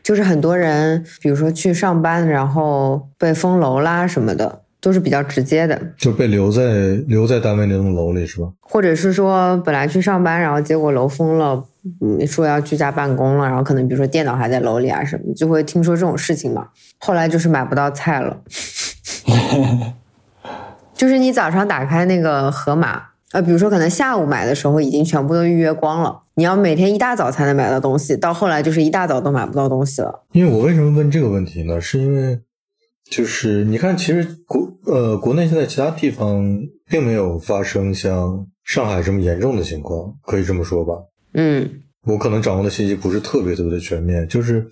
就是很多人，比如说去上班，然后被封楼啦什么的，都是比较直接的，就被留在留在单位那栋楼里是吧？或者是说本来去上班，然后结果楼封了，嗯，说要居家办公了，然后可能比如说电脑还在楼里啊什么，就会听说这种事情嘛。后来就是买不到菜了，就是你早上打开那个盒马，呃，比如说可能下午买的时候已经全部都预约光了，你要每天一大早才能买到东西，到后来就是一大早都买不到东西了。因为我为什么问这个问题呢？是因为。就是你看，其实国呃国内现在其他地方并没有发生像上海这么严重的情况，可以这么说吧？嗯，我可能掌握的信息不是特别特别的全面，就是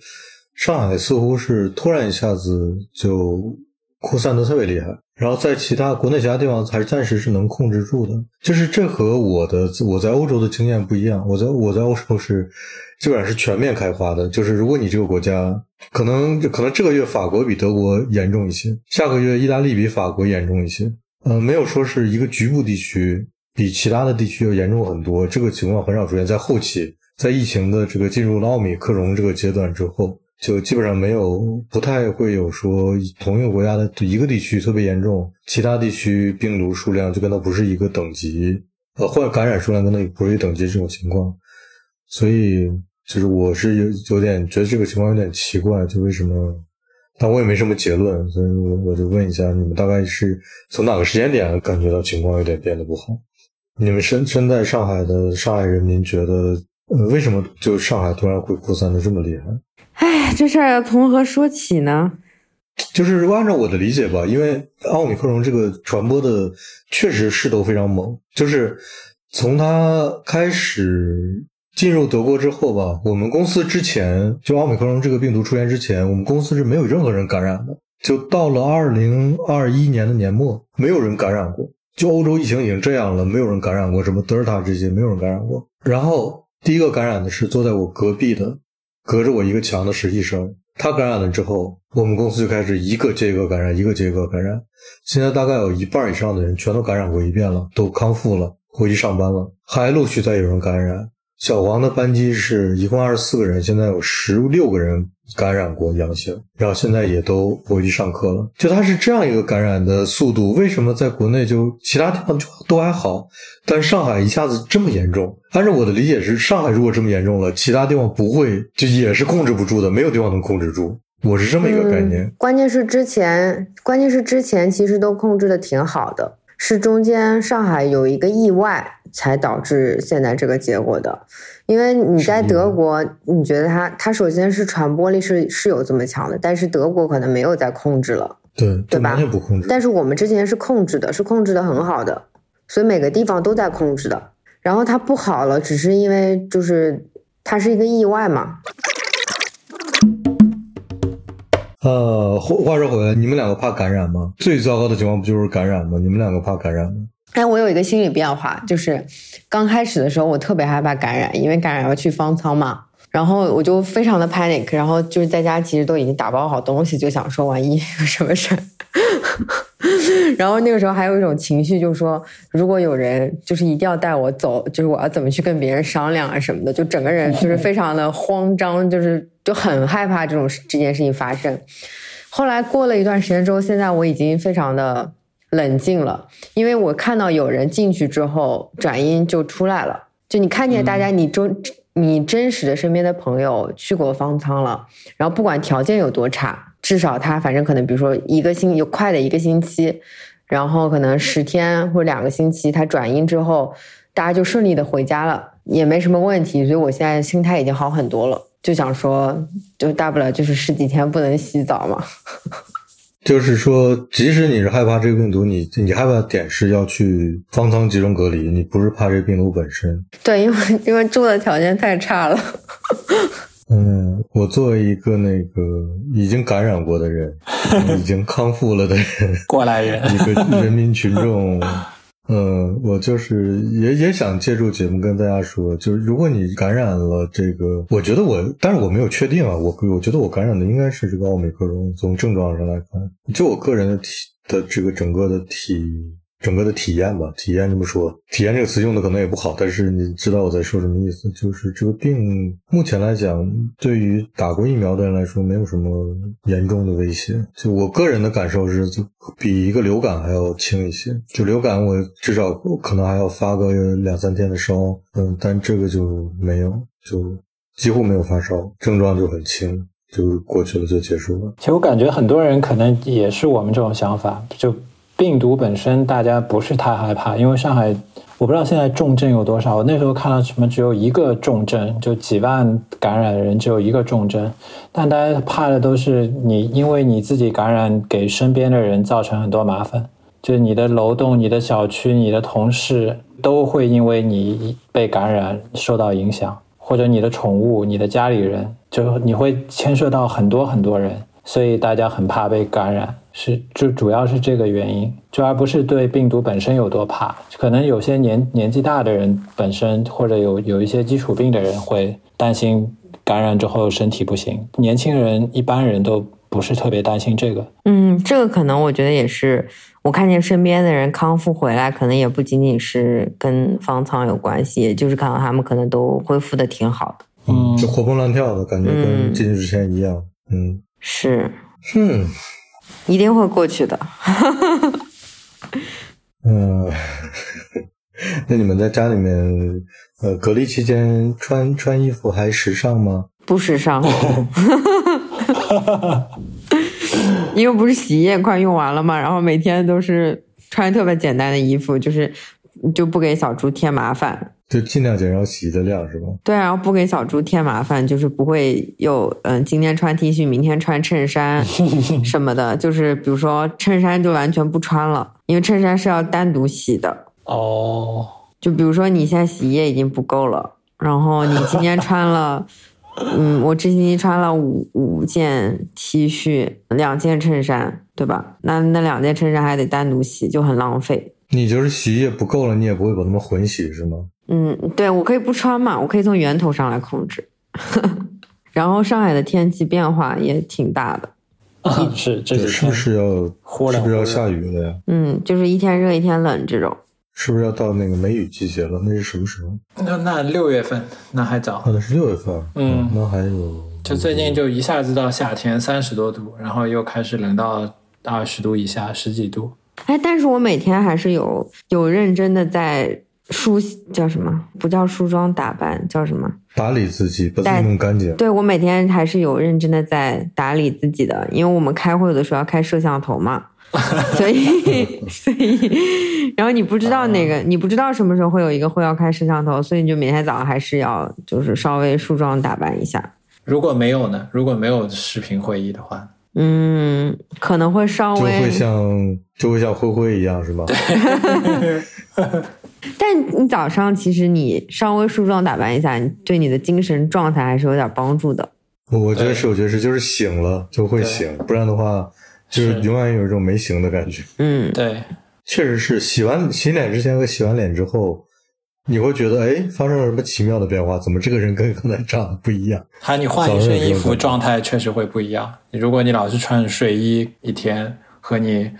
上海似乎是突然一下子就扩散的特别厉害。然后在其他国内其他地方还是暂时是能控制住的，就是这和我的我在欧洲的经验不一样。我在我在欧洲是基本上是全面开花的，就是如果你这个国家可能可能这个月法国比德国严重一些，下个月意大利比法国严重一些，呃，没有说是一个局部地区比其他的地区要严重很多，这个情况很少出现在后期，在疫情的这个进入了奥米克戎这个阶段之后。就基本上没有，不太会有说同一个国家的一个地区特别严重，其他地区病毒数量就跟它不是一个等级，呃，患感染数量跟它不是一等级这种情况，所以就是我是有有点觉得这个情况有点奇怪，就为什么？但我也没什么结论，所以我我就问一下，你们大概是从哪个时间点感觉到情况有点变得不好？你们身身在上海的上海人民觉得，呃，为什么就上海突然会扩散的这么厉害？哎，这事儿要从何说起呢？就是按照我的理解吧，因为奥密克戎这个传播的确实势头非常猛。就是从它开始进入德国之后吧，我们公司之前就奥密克戎这个病毒出现之前，我们公司是没有任何人感染的。就到了二零二一年的年末，没有人感染过。就欧洲疫情已经这样了，没有人感染过，什么德尔塔这些没有人感染过。然后第一个感染的是坐在我隔壁的。隔着我一个墙的实习生，他感染了之后，我们公司就开始一个接一个感染，一个接一个感染。现在大概有一半以上的人全都感染过一遍了，都康复了，回去上班了，还陆续在有人感染。小黄的班级是一共二十四个人，现在有十六个人感染过阳性，然后现在也都回去上课了。就它是这样一个感染的速度，为什么在国内就其他地方就都还好，但上海一下子这么严重？按照我的理解是，上海如果这么严重了，其他地方不会就也是控制不住的，没有地方能控制住。我是这么一个概念。关键是之前，关键是之前其实都控制的挺好的。是中间上海有一个意外，才导致现在这个结果的。因为你在德国，你觉得它它首先是传播力是是有这么强的，但是德国可能没有在控制了，对对吧？不控制。但是我们之前是控制的，是控制的很好的，所以每个地方都在控制的。然后它不好了，只是因为就是它是一个意外嘛。呃，话话说回来，你们两个怕感染吗？最糟糕的情况不就是感染吗？你们两个怕感染吗？哎，我有一个心理变化，就是刚开始的时候我特别害怕感染，因为感染要去方舱嘛，然后我就非常的 panic，然后就是在家其实都已经打包好东西，就想说万一有什么事儿。然后那个时候还有一种情绪，就是说如果有人就是一定要带我走，就是我要怎么去跟别人商量啊什么的，就整个人就是非常的慌张，就是。就很害怕这种这件事情发生。后来过了一段时间之后，现在我已经非常的冷静了，因为我看到有人进去之后转阴就出来了。就你看见大家，你中你真实的身边的朋友去过方舱了，然后不管条件有多差，至少他反正可能比如说一个星有快的一个星期，然后可能十天或者两个星期，他转阴之后，大家就顺利的回家了，也没什么问题。所以我现在心态已经好很多了。就想说，就大不了就是十几天不能洗澡嘛。就是说，即使你是害怕这个病毒，你你害怕点是要去方舱集中隔离，你不是怕这病毒本身。对，因为因为住的条件太差了。嗯，我作为一个那个已经感染过的人，已经康复了的人，过来人，一个人民群众。嗯，我就是也也想借助节目跟大家说，就是如果你感染了这个，我觉得我，但是我没有确定啊，我我觉得我感染的应该是这个奥美克戎。从症状上来看，就我个人的体的这个整个的体整个的体验吧。体验这么说，体验这个词用的可能也不好，但是你知道我在说什么意思。就是这个病目前来讲，对于打过疫苗的人来说，没有什么严重的威胁。就我个人的感受是，比一个流感还要轻一些。就流感，我至少可能还要发个两三天的烧，嗯，但这个就没有，就几乎没有发烧，症状就很轻。就过去了，就结束了。其实我感觉很多人可能也是我们这种想法，就病毒本身大家不是太害怕，因为上海我不知道现在重症有多少。我那时候看到什么只有一个重症，就几万感染的人只有一个重症，但大家怕的都是你，因为你自己感染给身边的人造成很多麻烦，就是你的楼栋、你的小区、你的同事都会因为你被感染受到影响。或者你的宠物、你的家里人，就你会牵涉到很多很多人，所以大家很怕被感染，是就主要是这个原因，就而不是对病毒本身有多怕。可能有些年年纪大的人本身，或者有有一些基础病的人会担心感染之后身体不行，年轻人一般人都不是特别担心这个。嗯，这个可能我觉得也是。我看见身边的人康复回来，可能也不仅仅是跟方舱有关系，就是看到他们可能都恢复的挺好的，嗯，就活蹦乱跳的感觉，跟进去之前一样，嗯，是，嗯，一定会过去的，嗯，那你们在家里面，呃，隔离期间穿穿衣服还时尚吗？不时尚。因为不是洗衣液快用完了嘛，然后每天都是穿特别简单的衣服，就是就不给小猪添麻烦，就尽量减少洗衣的量，是吧？对，然后不给小猪添麻烦，就是不会有嗯，今天穿 T 恤，明天穿衬衫 什么的，就是比如说衬衫就完全不穿了，因为衬衫是要单独洗的。哦，就比如说你现在洗衣液已经不够了，然后你今天穿了。嗯，我这星期穿了五五件 T 恤，两件衬衫，对吧？那那两件衬衫还得单独洗，就很浪费。你就是洗衣液不够了，你也不会把它们混洗，是吗？嗯，对，我可以不穿嘛，我可以从源头上来控制。然后上海的天气变化也挺大的，啊是，这是不是要是不是要下雨了呀？嗯，就是一天热一天冷这种。是不是要到那个梅雨季节了？那是什么时候？那那六月份，那还早。那是六月份。嗯，那还有。就最近就一下子到夏天，三十多度，然后又开始冷到二十度以下，十几度。哎，但是我每天还是有有认真的在梳，叫什么？不叫梳妆打扮，叫什么？打理自己，把自己弄干净。对，我每天还是有认真的在打理自己的，因为我们开会的时候要开摄像头嘛。所以，所以，然后你不知道哪个，你不知道什么时候会有一个会要开摄像头，所以你就每天早上还是要就是稍微梳妆打扮一下。如果没有呢？如果没有视频会议的话，嗯，可能会稍微就会像就会像灰灰一样，是吗？但你早上其实你稍微梳妆打扮一下，对你的精神状态还是有点帮助的。我我觉得是，我觉得是，就是醒了就会醒，不然的话。就是永远有一种没醒的感觉。嗯，对，确实是洗完洗脸之前和洗完脸之后，你会觉得哎，发生了什么奇妙的变化？怎么这个人跟刚才长得不一样？还有你换一身衣服，状态确实会不一样。如果你老是穿睡衣一天，和你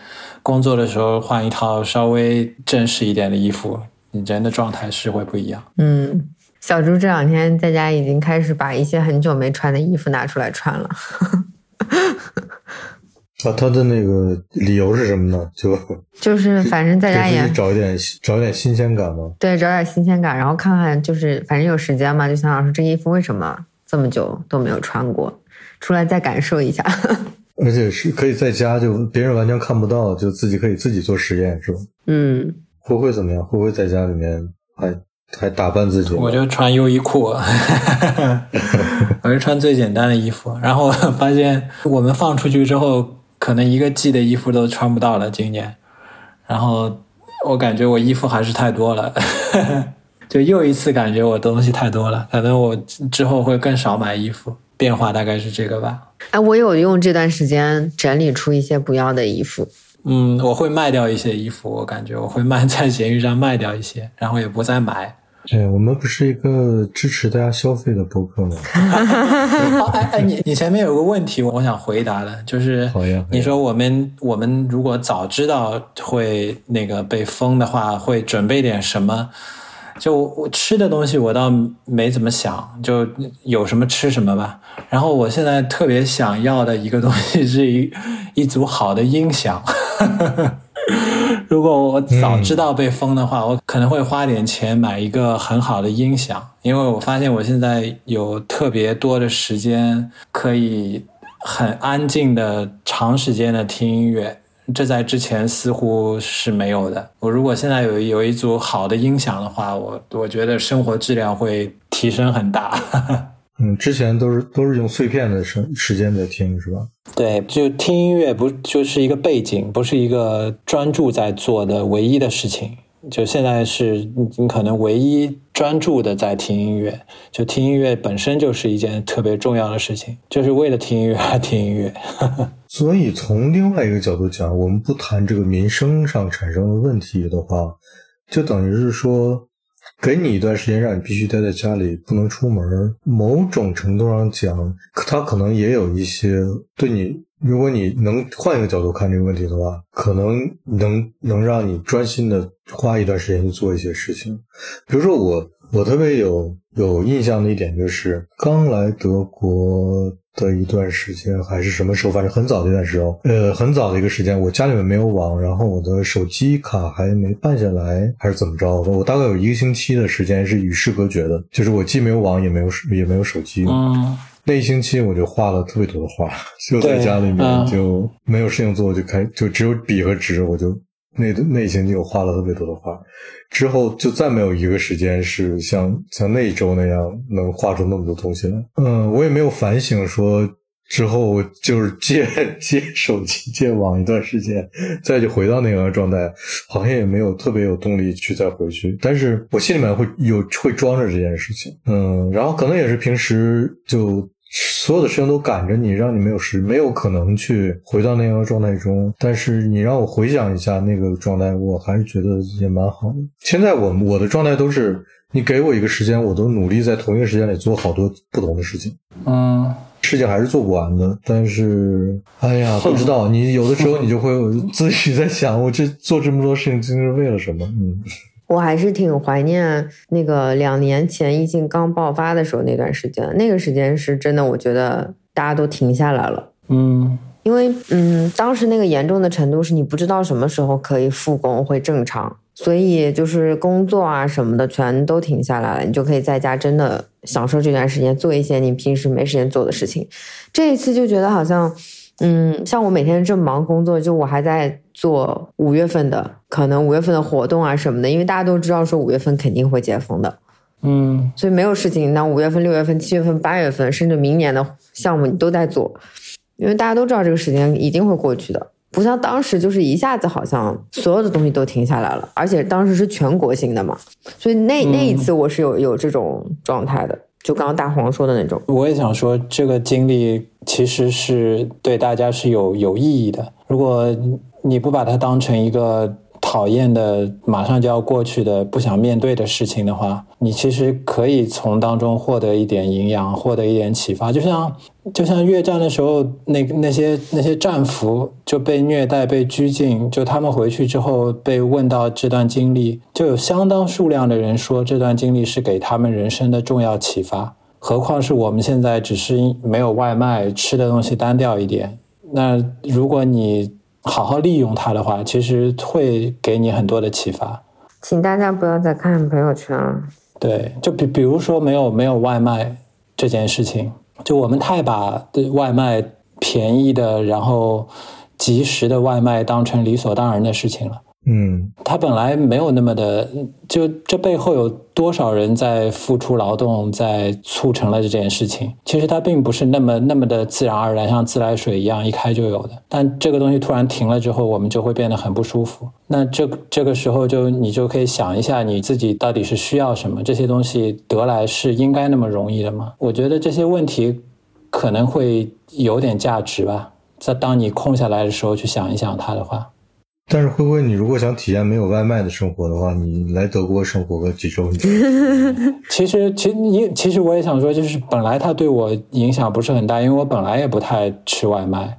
工作的时候换一套稍微正式一点的衣服，你人的状态是会不一样。嗯，小猪这两天在家已经开始把一些很久没穿的衣服拿出来穿了。啊，他的那个理由是什么呢？就 就是反正在家也找一点找一点新鲜感吗？对，找点新鲜感，然后看看就是反正有时间嘛，就想想说这衣服为什么这么久都没有穿过，出来再感受一下。而且是可以在家，就别人完全看不到，就自己可以自己做实验，是吧？嗯。会不会怎么样？会不会在家里面还还打扮自己？我就穿优衣库，我就穿最简单的衣服，然后发现我们放出去之后。可能一个季的衣服都穿不到了，今年，然后我感觉我衣服还是太多了，就又一次感觉我东西太多了。可能我之后会更少买衣服，变化大概是这个吧。哎，我有用这段时间整理出一些不要的衣服。嗯，我会卖掉一些衣服，我感觉我会卖 在闲鱼上卖掉一些，然后也不再买。对，我们不是一个支持大家消费的博客吗？哎哎，你你前面有个问题，我想回答的，就是你说我们我们如果早知道会那个被封的话，会准备点什么？就我吃的东西，我倒没怎么想，就有什么吃什么吧。然后我现在特别想要的一个东西是一 一组好的音响。如果我早知道被封的话，我可能会花点钱买一个很好的音响，因为我发现我现在有特别多的时间可以很安静的长时间的听音乐，这在之前似乎是没有的。我如果现在有有一组好的音响的话，我我觉得生活质量会提升很大。嗯，之前都是都是用碎片的时时间在听，是吧？对，就听音乐不就是一个背景，不是一个专注在做的唯一的事情。就现在是你可能唯一专注的在听音乐，就听音乐本身就是一件特别重要的事情，就是为了听音乐而听音乐。所以从另外一个角度讲，我们不谈这个民生上产生的问题的话，就等于是说。给你一段时间，让你必须待在家里，不能出门。某种程度上讲，他可能也有一些对你。如果你能换一个角度看这个问题的话，可能能能让你专心的花一段时间去做一些事情。比如说，我我特别有有印象的一点就是，刚来德国。的一段时间还是什么时候？反正很早的一段时候，呃，很早的一个时间，我家里面没有网，然后我的手机卡还没办下来，还是怎么着？我大概有一个星期的时间是与世隔绝的，就是我既没有网，也没有也没有手机。嗯，那一星期我就画了特别多的画，就在家里面就没有事情做，就开就只有笔和纸，我就。那那星期我画了特别多的画，之后就再没有一个时间是像像那一周那样能画出那么多东西来。嗯，我也没有反省说之后就是戒戒 手机戒网一段时间，再就回到那个状态，好像也没有特别有动力去再回去。但是我心里面会有会装着这件事情。嗯，然后可能也是平时就。所有的事情都赶着你，让你没有时，没有可能去回到那样的状态中。但是你让我回想一下那个状态，我还是觉得也蛮好的。现在我我的状态都是，你给我一个时间，我都努力在同一个时间里做好多不同的事情。嗯，事情还是做不完的。但是，哎呀，不知道你有的时候你就会自己在想，我这做这么多事情究竟是为了什么？嗯。我还是挺怀念那个两年前疫情刚爆发的时候那段时间，那个时间是真的，我觉得大家都停下来了。嗯，因为嗯，当时那个严重的程度是你不知道什么时候可以复工会正常，所以就是工作啊什么的全都停下来了，你就可以在家真的享受这段时间，做一些你平时没时间做的事情。这一次就觉得好像。嗯，像我每天这么忙工作，就我还在做五月份的，可能五月份的活动啊什么的，因为大家都知道说五月份肯定会解封的，嗯，所以没有事情。那五月份、六月份、七月份、八月份，甚至明年的项目你都在做，因为大家都知道这个时间一定会过去的，不像当时就是一下子好像所有的东西都停下来了，而且当时是全国性的嘛，所以那那一次我是有有这种状态的。就刚刚大黄说的那种，我也想说，这个经历其实是对大家是有有意义的。如果你不把它当成一个。讨厌的，马上就要过去的，不想面对的事情的话，你其实可以从当中获得一点营养，获得一点启发。就像就像越战的时候，那那些那些战俘就被虐待、被拘禁，就他们回去之后被问到这段经历，就有相当数量的人说这段经历是给他们人生的重要启发。何况是我们现在只是没有外卖，吃的东西单调一点。那如果你。好好利用它的话，其实会给你很多的启发。请大家不要再看朋友圈了。对，就比比如说没有没有外卖这件事情，就我们太把外卖便宜的，然后及时的外卖当成理所当然的事情了。嗯，他本来没有那么的，就这背后有多少人在付出劳动，在促成了这件事情。其实它并不是那么那么的自然而然，像自来水一样一开就有的。但这个东西突然停了之后，我们就会变得很不舒服。那这这个时候就你就可以想一下，你自己到底是需要什么？这些东西得来是应该那么容易的吗？我觉得这些问题可能会有点价值吧。在当你空下来的时候去想一想它的话。但是灰灰，你如果想体验没有外卖的生活的话，你来德国生活个几周，你 其实，其实你其实我也想说，就是本来它对我影响不是很大，因为我本来也不太吃外卖，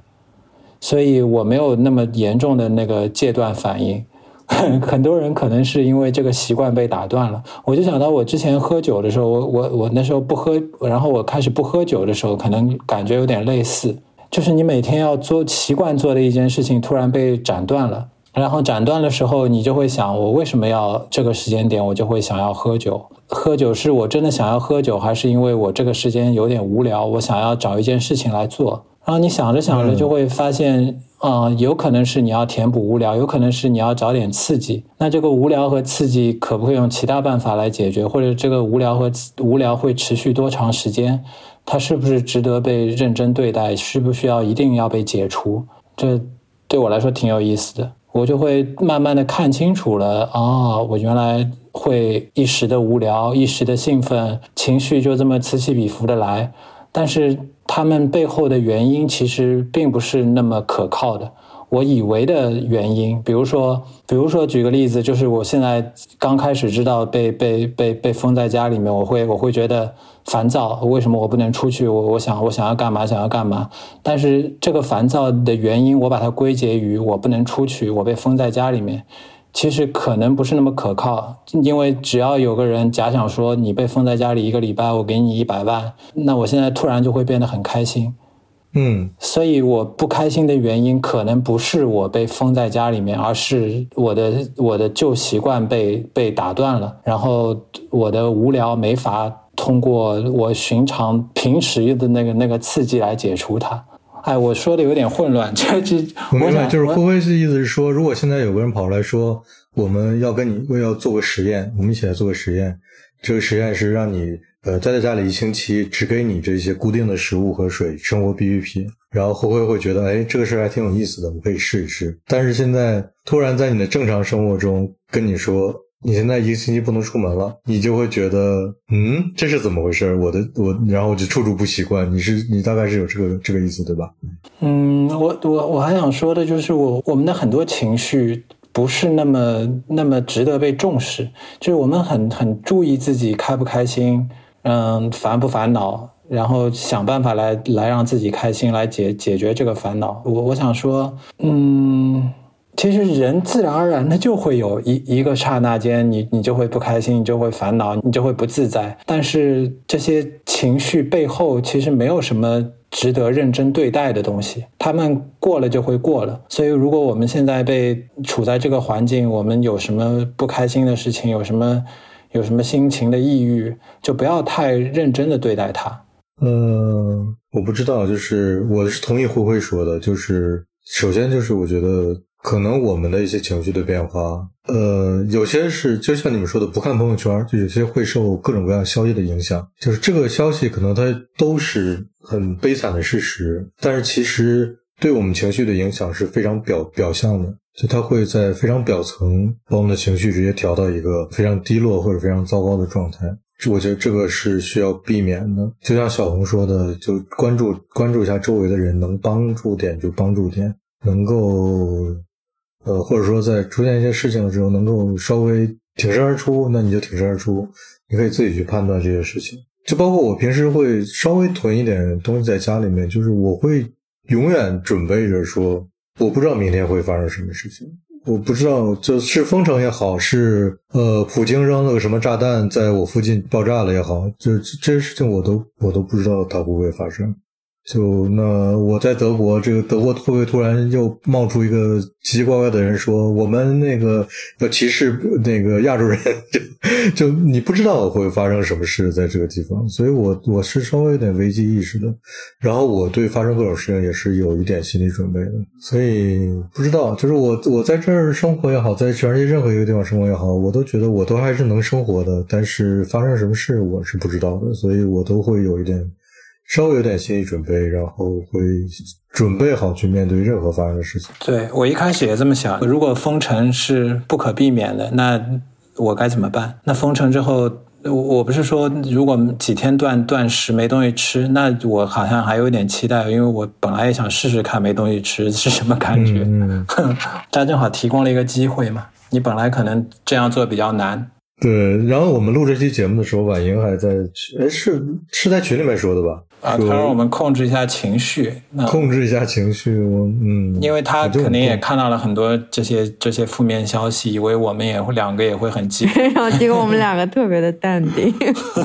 所以我没有那么严重的那个戒断反应。很多人可能是因为这个习惯被打断了。我就想到我之前喝酒的时候，我我我那时候不喝，然后我开始不喝酒的时候，可能感觉有点类似，就是你每天要做习惯做的一件事情突然被斩断了，然后斩断的时候，你就会想，我为什么要这个时间点我就会想要喝酒？喝酒是我真的想要喝酒，还是因为我这个时间有点无聊，我想要找一件事情来做？然后你想着想着就会发现。嗯，有可能是你要填补无聊，有可能是你要找点刺激。那这个无聊和刺激可不可以用其他办法来解决？或者这个无聊和无聊会持续多长时间？它是不是值得被认真对待？需不需要一定要被解除？这对我来说挺有意思的。我就会慢慢的看清楚了啊，我原来会一时的无聊，一时的兴奋，情绪就这么此起彼伏的来。但是他们背后的原因其实并不是那么可靠的。我以为的原因，比如说，比如说举个例子，就是我现在刚开始知道被被被被封在家里面，我会我会觉得烦躁。为什么我不能出去？我我想我想要干嘛？想要干嘛？但是这个烦躁的原因，我把它归结于我不能出去，我被封在家里面。其实可能不是那么可靠，因为只要有个人假想说你被封在家里一个礼拜，我给你一百万，那我现在突然就会变得很开心。嗯，所以我不开心的原因可能不是我被封在家里面，而是我的我的旧习惯被被打断了，然后我的无聊没法通过我寻常平时的那个那个刺激来解除它。哎，我说的有点混乱，这 这，我明白，就是灰灰的意思是说，如果现在有个人跑出来说，我们要跟你，我要做个实验，我们一起来做个实验，这个实验是让你呃待在家里一星期，只给你这些固定的食物和水，生活必需品，然后灰灰会觉得，哎，这个事儿还挺有意思的，我可以试一试。但是现在突然在你的正常生活中跟你说。你现在一个星期不能出门了，你就会觉得，嗯，这是怎么回事？我的我，然后我就处处不习惯。你是你大概是有这个这个意思对吧？嗯，我我我还想说的就是，我我们的很多情绪不是那么那么值得被重视，就是我们很很注意自己开不开心，嗯，烦不烦恼，然后想办法来来让自己开心，来解解决这个烦恼。我我想说，嗯。其实人自然而然的就会有一一个刹那间，你你就会不开心，你就会烦恼，你就会不自在。但是这些情绪背后其实没有什么值得认真对待的东西，他们过了就会过了。所以如果我们现在被处在这个环境，我们有什么不开心的事情，有什么有什么心情的抑郁，就不要太认真的对待它。嗯，我不知道，就是我是同意灰灰说的，就是首先就是我觉得。可能我们的一些情绪的变化，呃，有些是就像你们说的，不看朋友圈，就有些会受各种各样消息的影响。就是这个消息可能它都是很悲惨的事实，但是其实对我们情绪的影响是非常表表象的，就它会在非常表层把我们的情绪直接调到一个非常低落或者非常糟糕的状态。我觉得这个是需要避免的。就像小红说的，就关注关注一下周围的人，能帮助点就帮助点，能够。呃，或者说在出现一些事情的时候，能够稍微挺身而出，那你就挺身而出。你可以自己去判断这些事情。就包括我平时会稍微囤一点东西在家里面，就是我会永远准备着说，我不知道明天会发生什么事情，我不知道就是封城也好，是呃普京扔了个什么炸弹在我附近爆炸了也好，就这些事情我都我都不知道它会不会发生。就那我在德国，这个德国会不会突然又冒出一个奇奇怪怪的人说我们那个要歧视那个亚洲人？就就你不知道会发生什么事在这个地方，所以我我是稍微有点危机意识的。然后我对发生各种事情也是有一点心理准备的，所以不知道，就是我我在这儿生活也好，在全世界任何一个地方生活也好，我都觉得我都还是能生活的。但是发生什么事我是不知道的，所以我都会有一点。稍微有点心理准备，然后会准备好去面对任何发生的事情。对我一开始也这么想，如果封城是不可避免的，那我该怎么办？那封城之后，我我不是说如果几天断断食没东西吃，那我好像还有点期待，因为我本来也想试试看没东西吃是什么感觉。嗯，这正好提供了一个机会嘛。你本来可能这样做比较难。对，然后我们录这期节目的时候，婉莹还在，哎，是是在群里面说的吧？啊，他让我们控制一下情绪，控制一下情绪。我嗯，因为他肯定也看到了很多这些这些负面消息，以为我们也会两个也会很激 动，然后结果我们两个特别的淡定。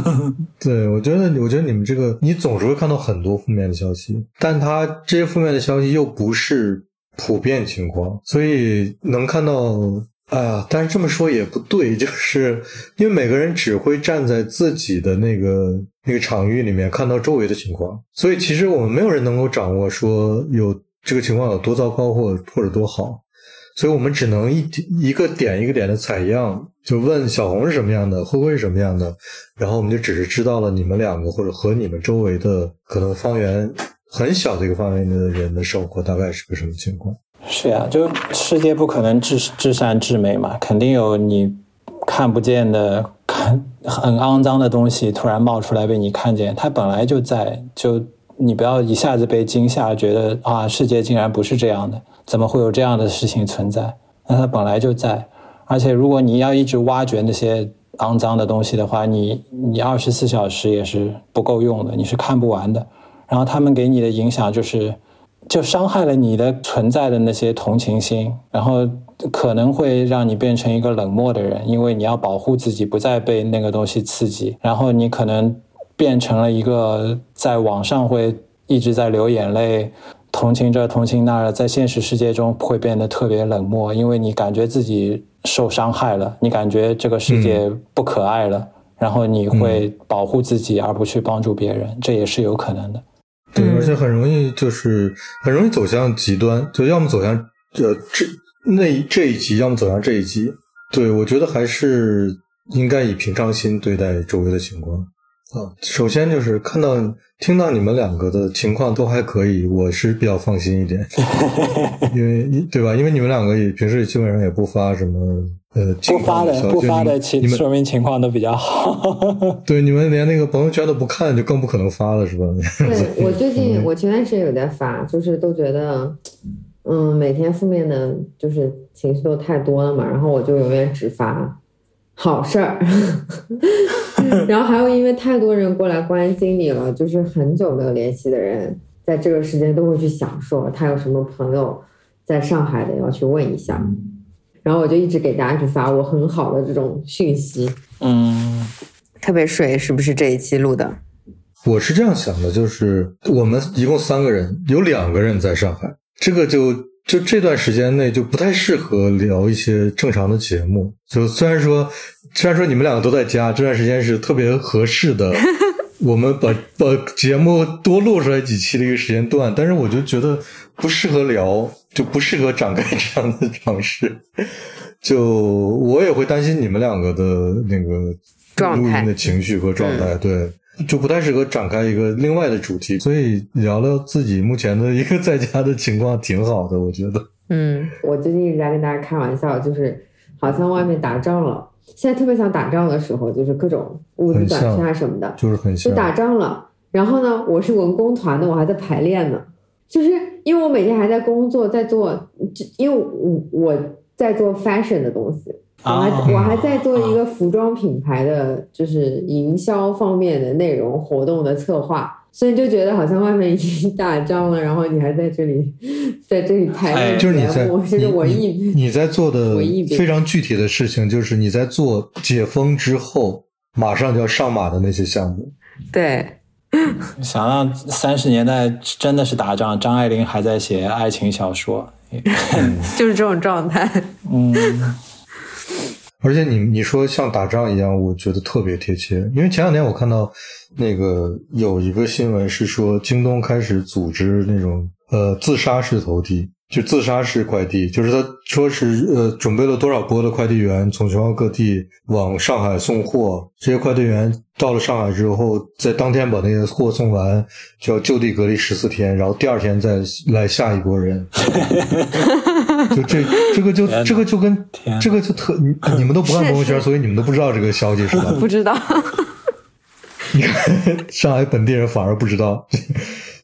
对，我觉得我觉得你们这个，你总是会看到很多负面的消息，但他这些负面的消息又不是普遍情况，所以能看到。哎呀，但是这么说也不对，就是因为每个人只会站在自己的那个那个场域里面看到周围的情况，所以其实我们没有人能够掌握说有这个情况有多糟糕或或者多好，所以我们只能一点一个点一个点的采样，就问小红是什么样的，灰灰是什么样的，然后我们就只是知道了你们两个或者和你们周围的可能方圆很小的一个范围内的人的生活大概是个什么情况。是呀，就世界不可能至至善至美嘛，肯定有你看不见的、看 很肮脏的东西突然冒出来被你看见，它本来就在，就你不要一下子被惊吓，觉得啊，世界竟然不是这样的，怎么会有这样的事情存在？那它本来就在，而且如果你要一直挖掘那些肮脏的东西的话，你你二十四小时也是不够用的，你是看不完的。然后他们给你的影响就是。就伤害了你的存在的那些同情心，然后可能会让你变成一个冷漠的人，因为你要保护自己不再被那个东西刺激，然后你可能变成了一个在网上会一直在流眼泪，同情这同情那，在现实世界中会变得特别冷漠，因为你感觉自己受伤害了，你感觉这个世界不可爱了，然后你会保护自己而不去帮助别人，这也是有可能的。对，而且很容易就是很容易走向极端，就要么走向呃这那这一集，要么走向这一集。对我觉得还是应该以平常心对待周围的情况啊。首先就是看到听到你们两个的情况都还可以，我是比较放心一点，因为对吧？因为你们两个也平时基本上也不发什么。呃，不发的不发的情说明情况都比较好。对，你们连那个朋友圈都不看，就更不可能发了，是吧？对 我最近，我前段时间有在发，就是都觉得，嗯，每天负面的，就是情绪都太多了嘛，然后我就永远只发好事儿。然后还有因为太多人过来关心你了，就是很久没有联系的人，在这个时间都会去想说他有什么朋友在上海的，要去问一下。然后我就一直给大家去发我很好的这种讯息，嗯，特别水，是不是这一期录的？我是这样想的，就是我们一共三个人，有两个人在上海，这个就就这段时间内就不太适合聊一些正常的节目。就虽然说虽然说你们两个都在家，这段时间是特别合适的，我们把把节目多录出来几期的一个时间段，但是我就觉得不适合聊。就不适合展开这样的尝试，就我也会担心你们两个的那个录音的情绪和状态，对，就不太适合展开一个另外的主题，所以聊聊自己目前的一个在家的情况挺好的，我觉得。嗯，我最近一直在跟大家开玩笑，就是好像外面打仗了，现在特别想打仗的时候，就是各种物资短缺啊什么的，就是很就打仗了。然后呢，我是文工团的，我还在排练呢。就是因为我每天还在工作，在做，因为我我在做 fashion 的东西，我还我还在做一个服装品牌的，就是营销方面的内容活动的策划，所以就觉得好像外面已经 打仗了，然后你还在这里，在这里拍就是你在是文艺，你在做的非常具体的事情，就是你在做解封之后马上就要上马的那些项目，对。想想三十年代真的是打仗，张爱玲还在写爱情小说，就是这种状态。嗯，而且你你说像打仗一样，我觉得特别贴切。因为前两天我看到那个有一个新闻是说，京东开始组织那种呃自杀式投递。就自杀式快递，就是他说是呃准备了多少波的快递员从全国各地往上海送货，这些快递员到了上海之后，在当天把那些货送完，就要就地隔离十四天，然后第二天再来下一波人。就这这个就这个就跟这个就特你 你们都不看朋友圈，所以你们都不知道这个消息是吧？不知道。你看上海本地人反而不知道，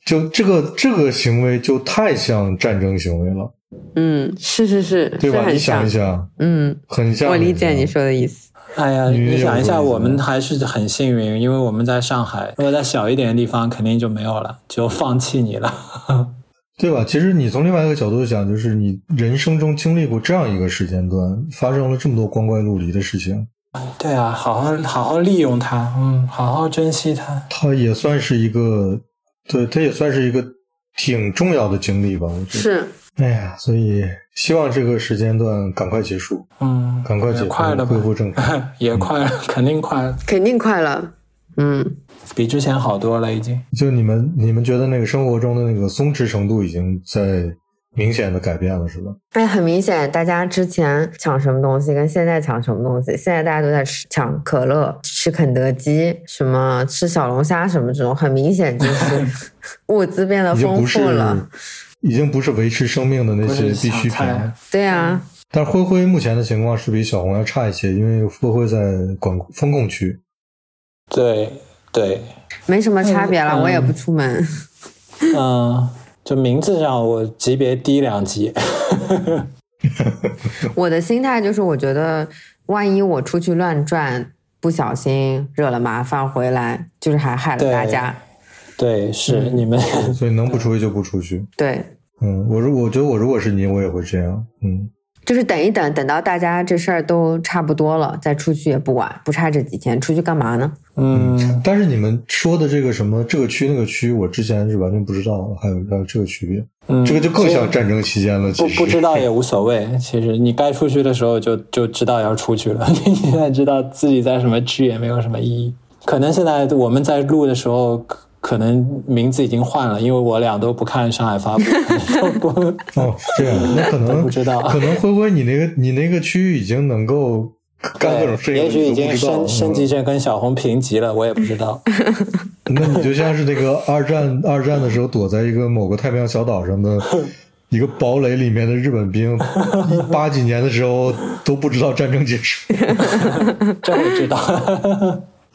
就这个这个行为就太像战争行为了，嗯，是是是，对吧？你想一想，嗯，很像。我理解你说的意思。哎呀，你你想一下，我们还是很幸运，因为我们在上海。如果在小一点的地方，肯定就没有了，就放弃你了。对吧？其实你从另外一个角度讲，就是你人生中经历过这样一个时间段，发生了这么多光怪陆离的事情，对啊，好好好好利用它，嗯，好好珍惜它。它也算是一个，对，它也算是一个挺重要的经历吧。我觉得。是，哎呀，所以希望这个时间段赶快结束，嗯，赶快结快了恢复正常。也快了，肯定快了，肯定快了。嗯，比之前好多了，已经。就你们，你们觉得那个生活中的那个松弛程度已经在明显的改变了，是吧？哎，很明显，大家之前抢什么东西跟现在抢什么东西，现在大家都在吃抢可乐、吃肯德基、什么吃小龙虾什么这种，很明显就 是物资变得丰富了。，已经不是维持生命的那些必需品了。对啊，但是灰灰目前的情况是比小红要差一些，因为灰灰在管风控区。对对，没什么差别了，嗯我也不出门。嗯，就名字上我级别低两级。我的心态就是，我觉得万一我出去乱转，不小心惹了麻烦回来，就是还害了大家。对，是你们。所以能不出去就不出去。对，嗯，我如我觉得我如果是你，我也会这样。嗯，就是等一等，等到大家这事儿都差不多了，再出去也不晚，不差这几天，出去干嘛呢？嗯，但是你们说的这个什么这个区那个区，我之前是完全不知道，还有还有这个区别，嗯这个就更像战争期间了。其不实不知道 也无所谓，其实你该出去的时候就就知道要出去了。你现在知道自己在什么区也没有什么意义。可能现在我们在录的时候，可可能名字已经换了，因为我俩都不看上海发布，哦，是这样，那可能 不知道可能灰灰你那个你那个区域已经能够干各种事情，也许已经升升级成跟小红平级了，我也不知道。嗯 那你就像是那个二战二战的时候躲在一个某个太平洋小岛上的一个堡垒里面的日本兵，一八几年的时候都不知道战争结束。这我知道。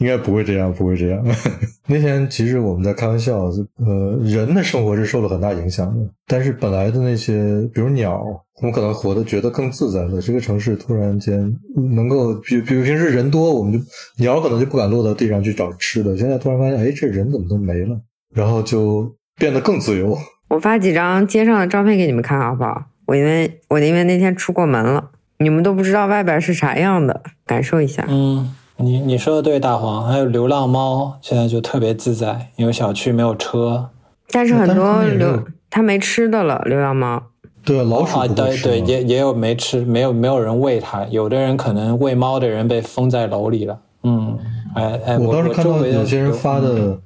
应该不会这样，不会这样。那天其实我们在开玩笑，呃，人的生活是受了很大影响的，但是本来的那些，比如鸟，我们可能活得觉得更自在了。这个城市突然间能够，比比如平时人多，我们就鸟可能就不敢落到地上去找吃的，现在突然发现，哎，这人怎么都没了，然后就变得更自由。我发几张街上的照片给你们看好不好？我因为我因为那天出过门了，你们都不知道外边是啥样的，感受一下。嗯，你你说的对，大黄。还有流浪猫，现在就特别自在，因为小区没有车。但是很多流它没吃的了，流浪猫。对啊，老鼠啊，对对，也也有没吃，没有没有人喂它，有的人可能喂猫的人被封在楼里了。嗯，哎哎，我我当时看到有些人发的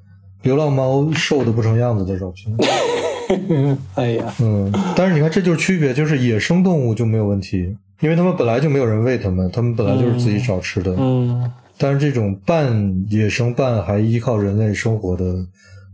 流浪猫瘦的不成样子的照片。哎呀，嗯，但是你看，这就是区别，就是野生动物就没有问题，因为它们本来就没有人喂它们，它们本来就是自己找吃的。嗯，但是这种半野生、半还依靠人类生活的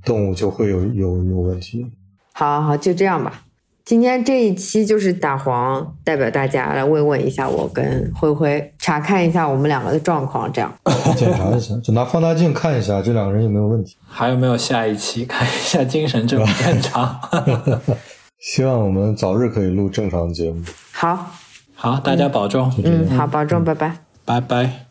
动物就会有有有问题。好好好，就这样吧。今天这一期就是打黄代表大家来慰问一下我跟灰灰，查看一下我们两个的状况，这样。检查一下，就拿放大镜看一下这两个人有没有问题。还有没有下一期？看一下精神正不正常。希望我们早日可以录正常的节目。好，好，大家保重。嗯，好，保重，拜拜。拜拜。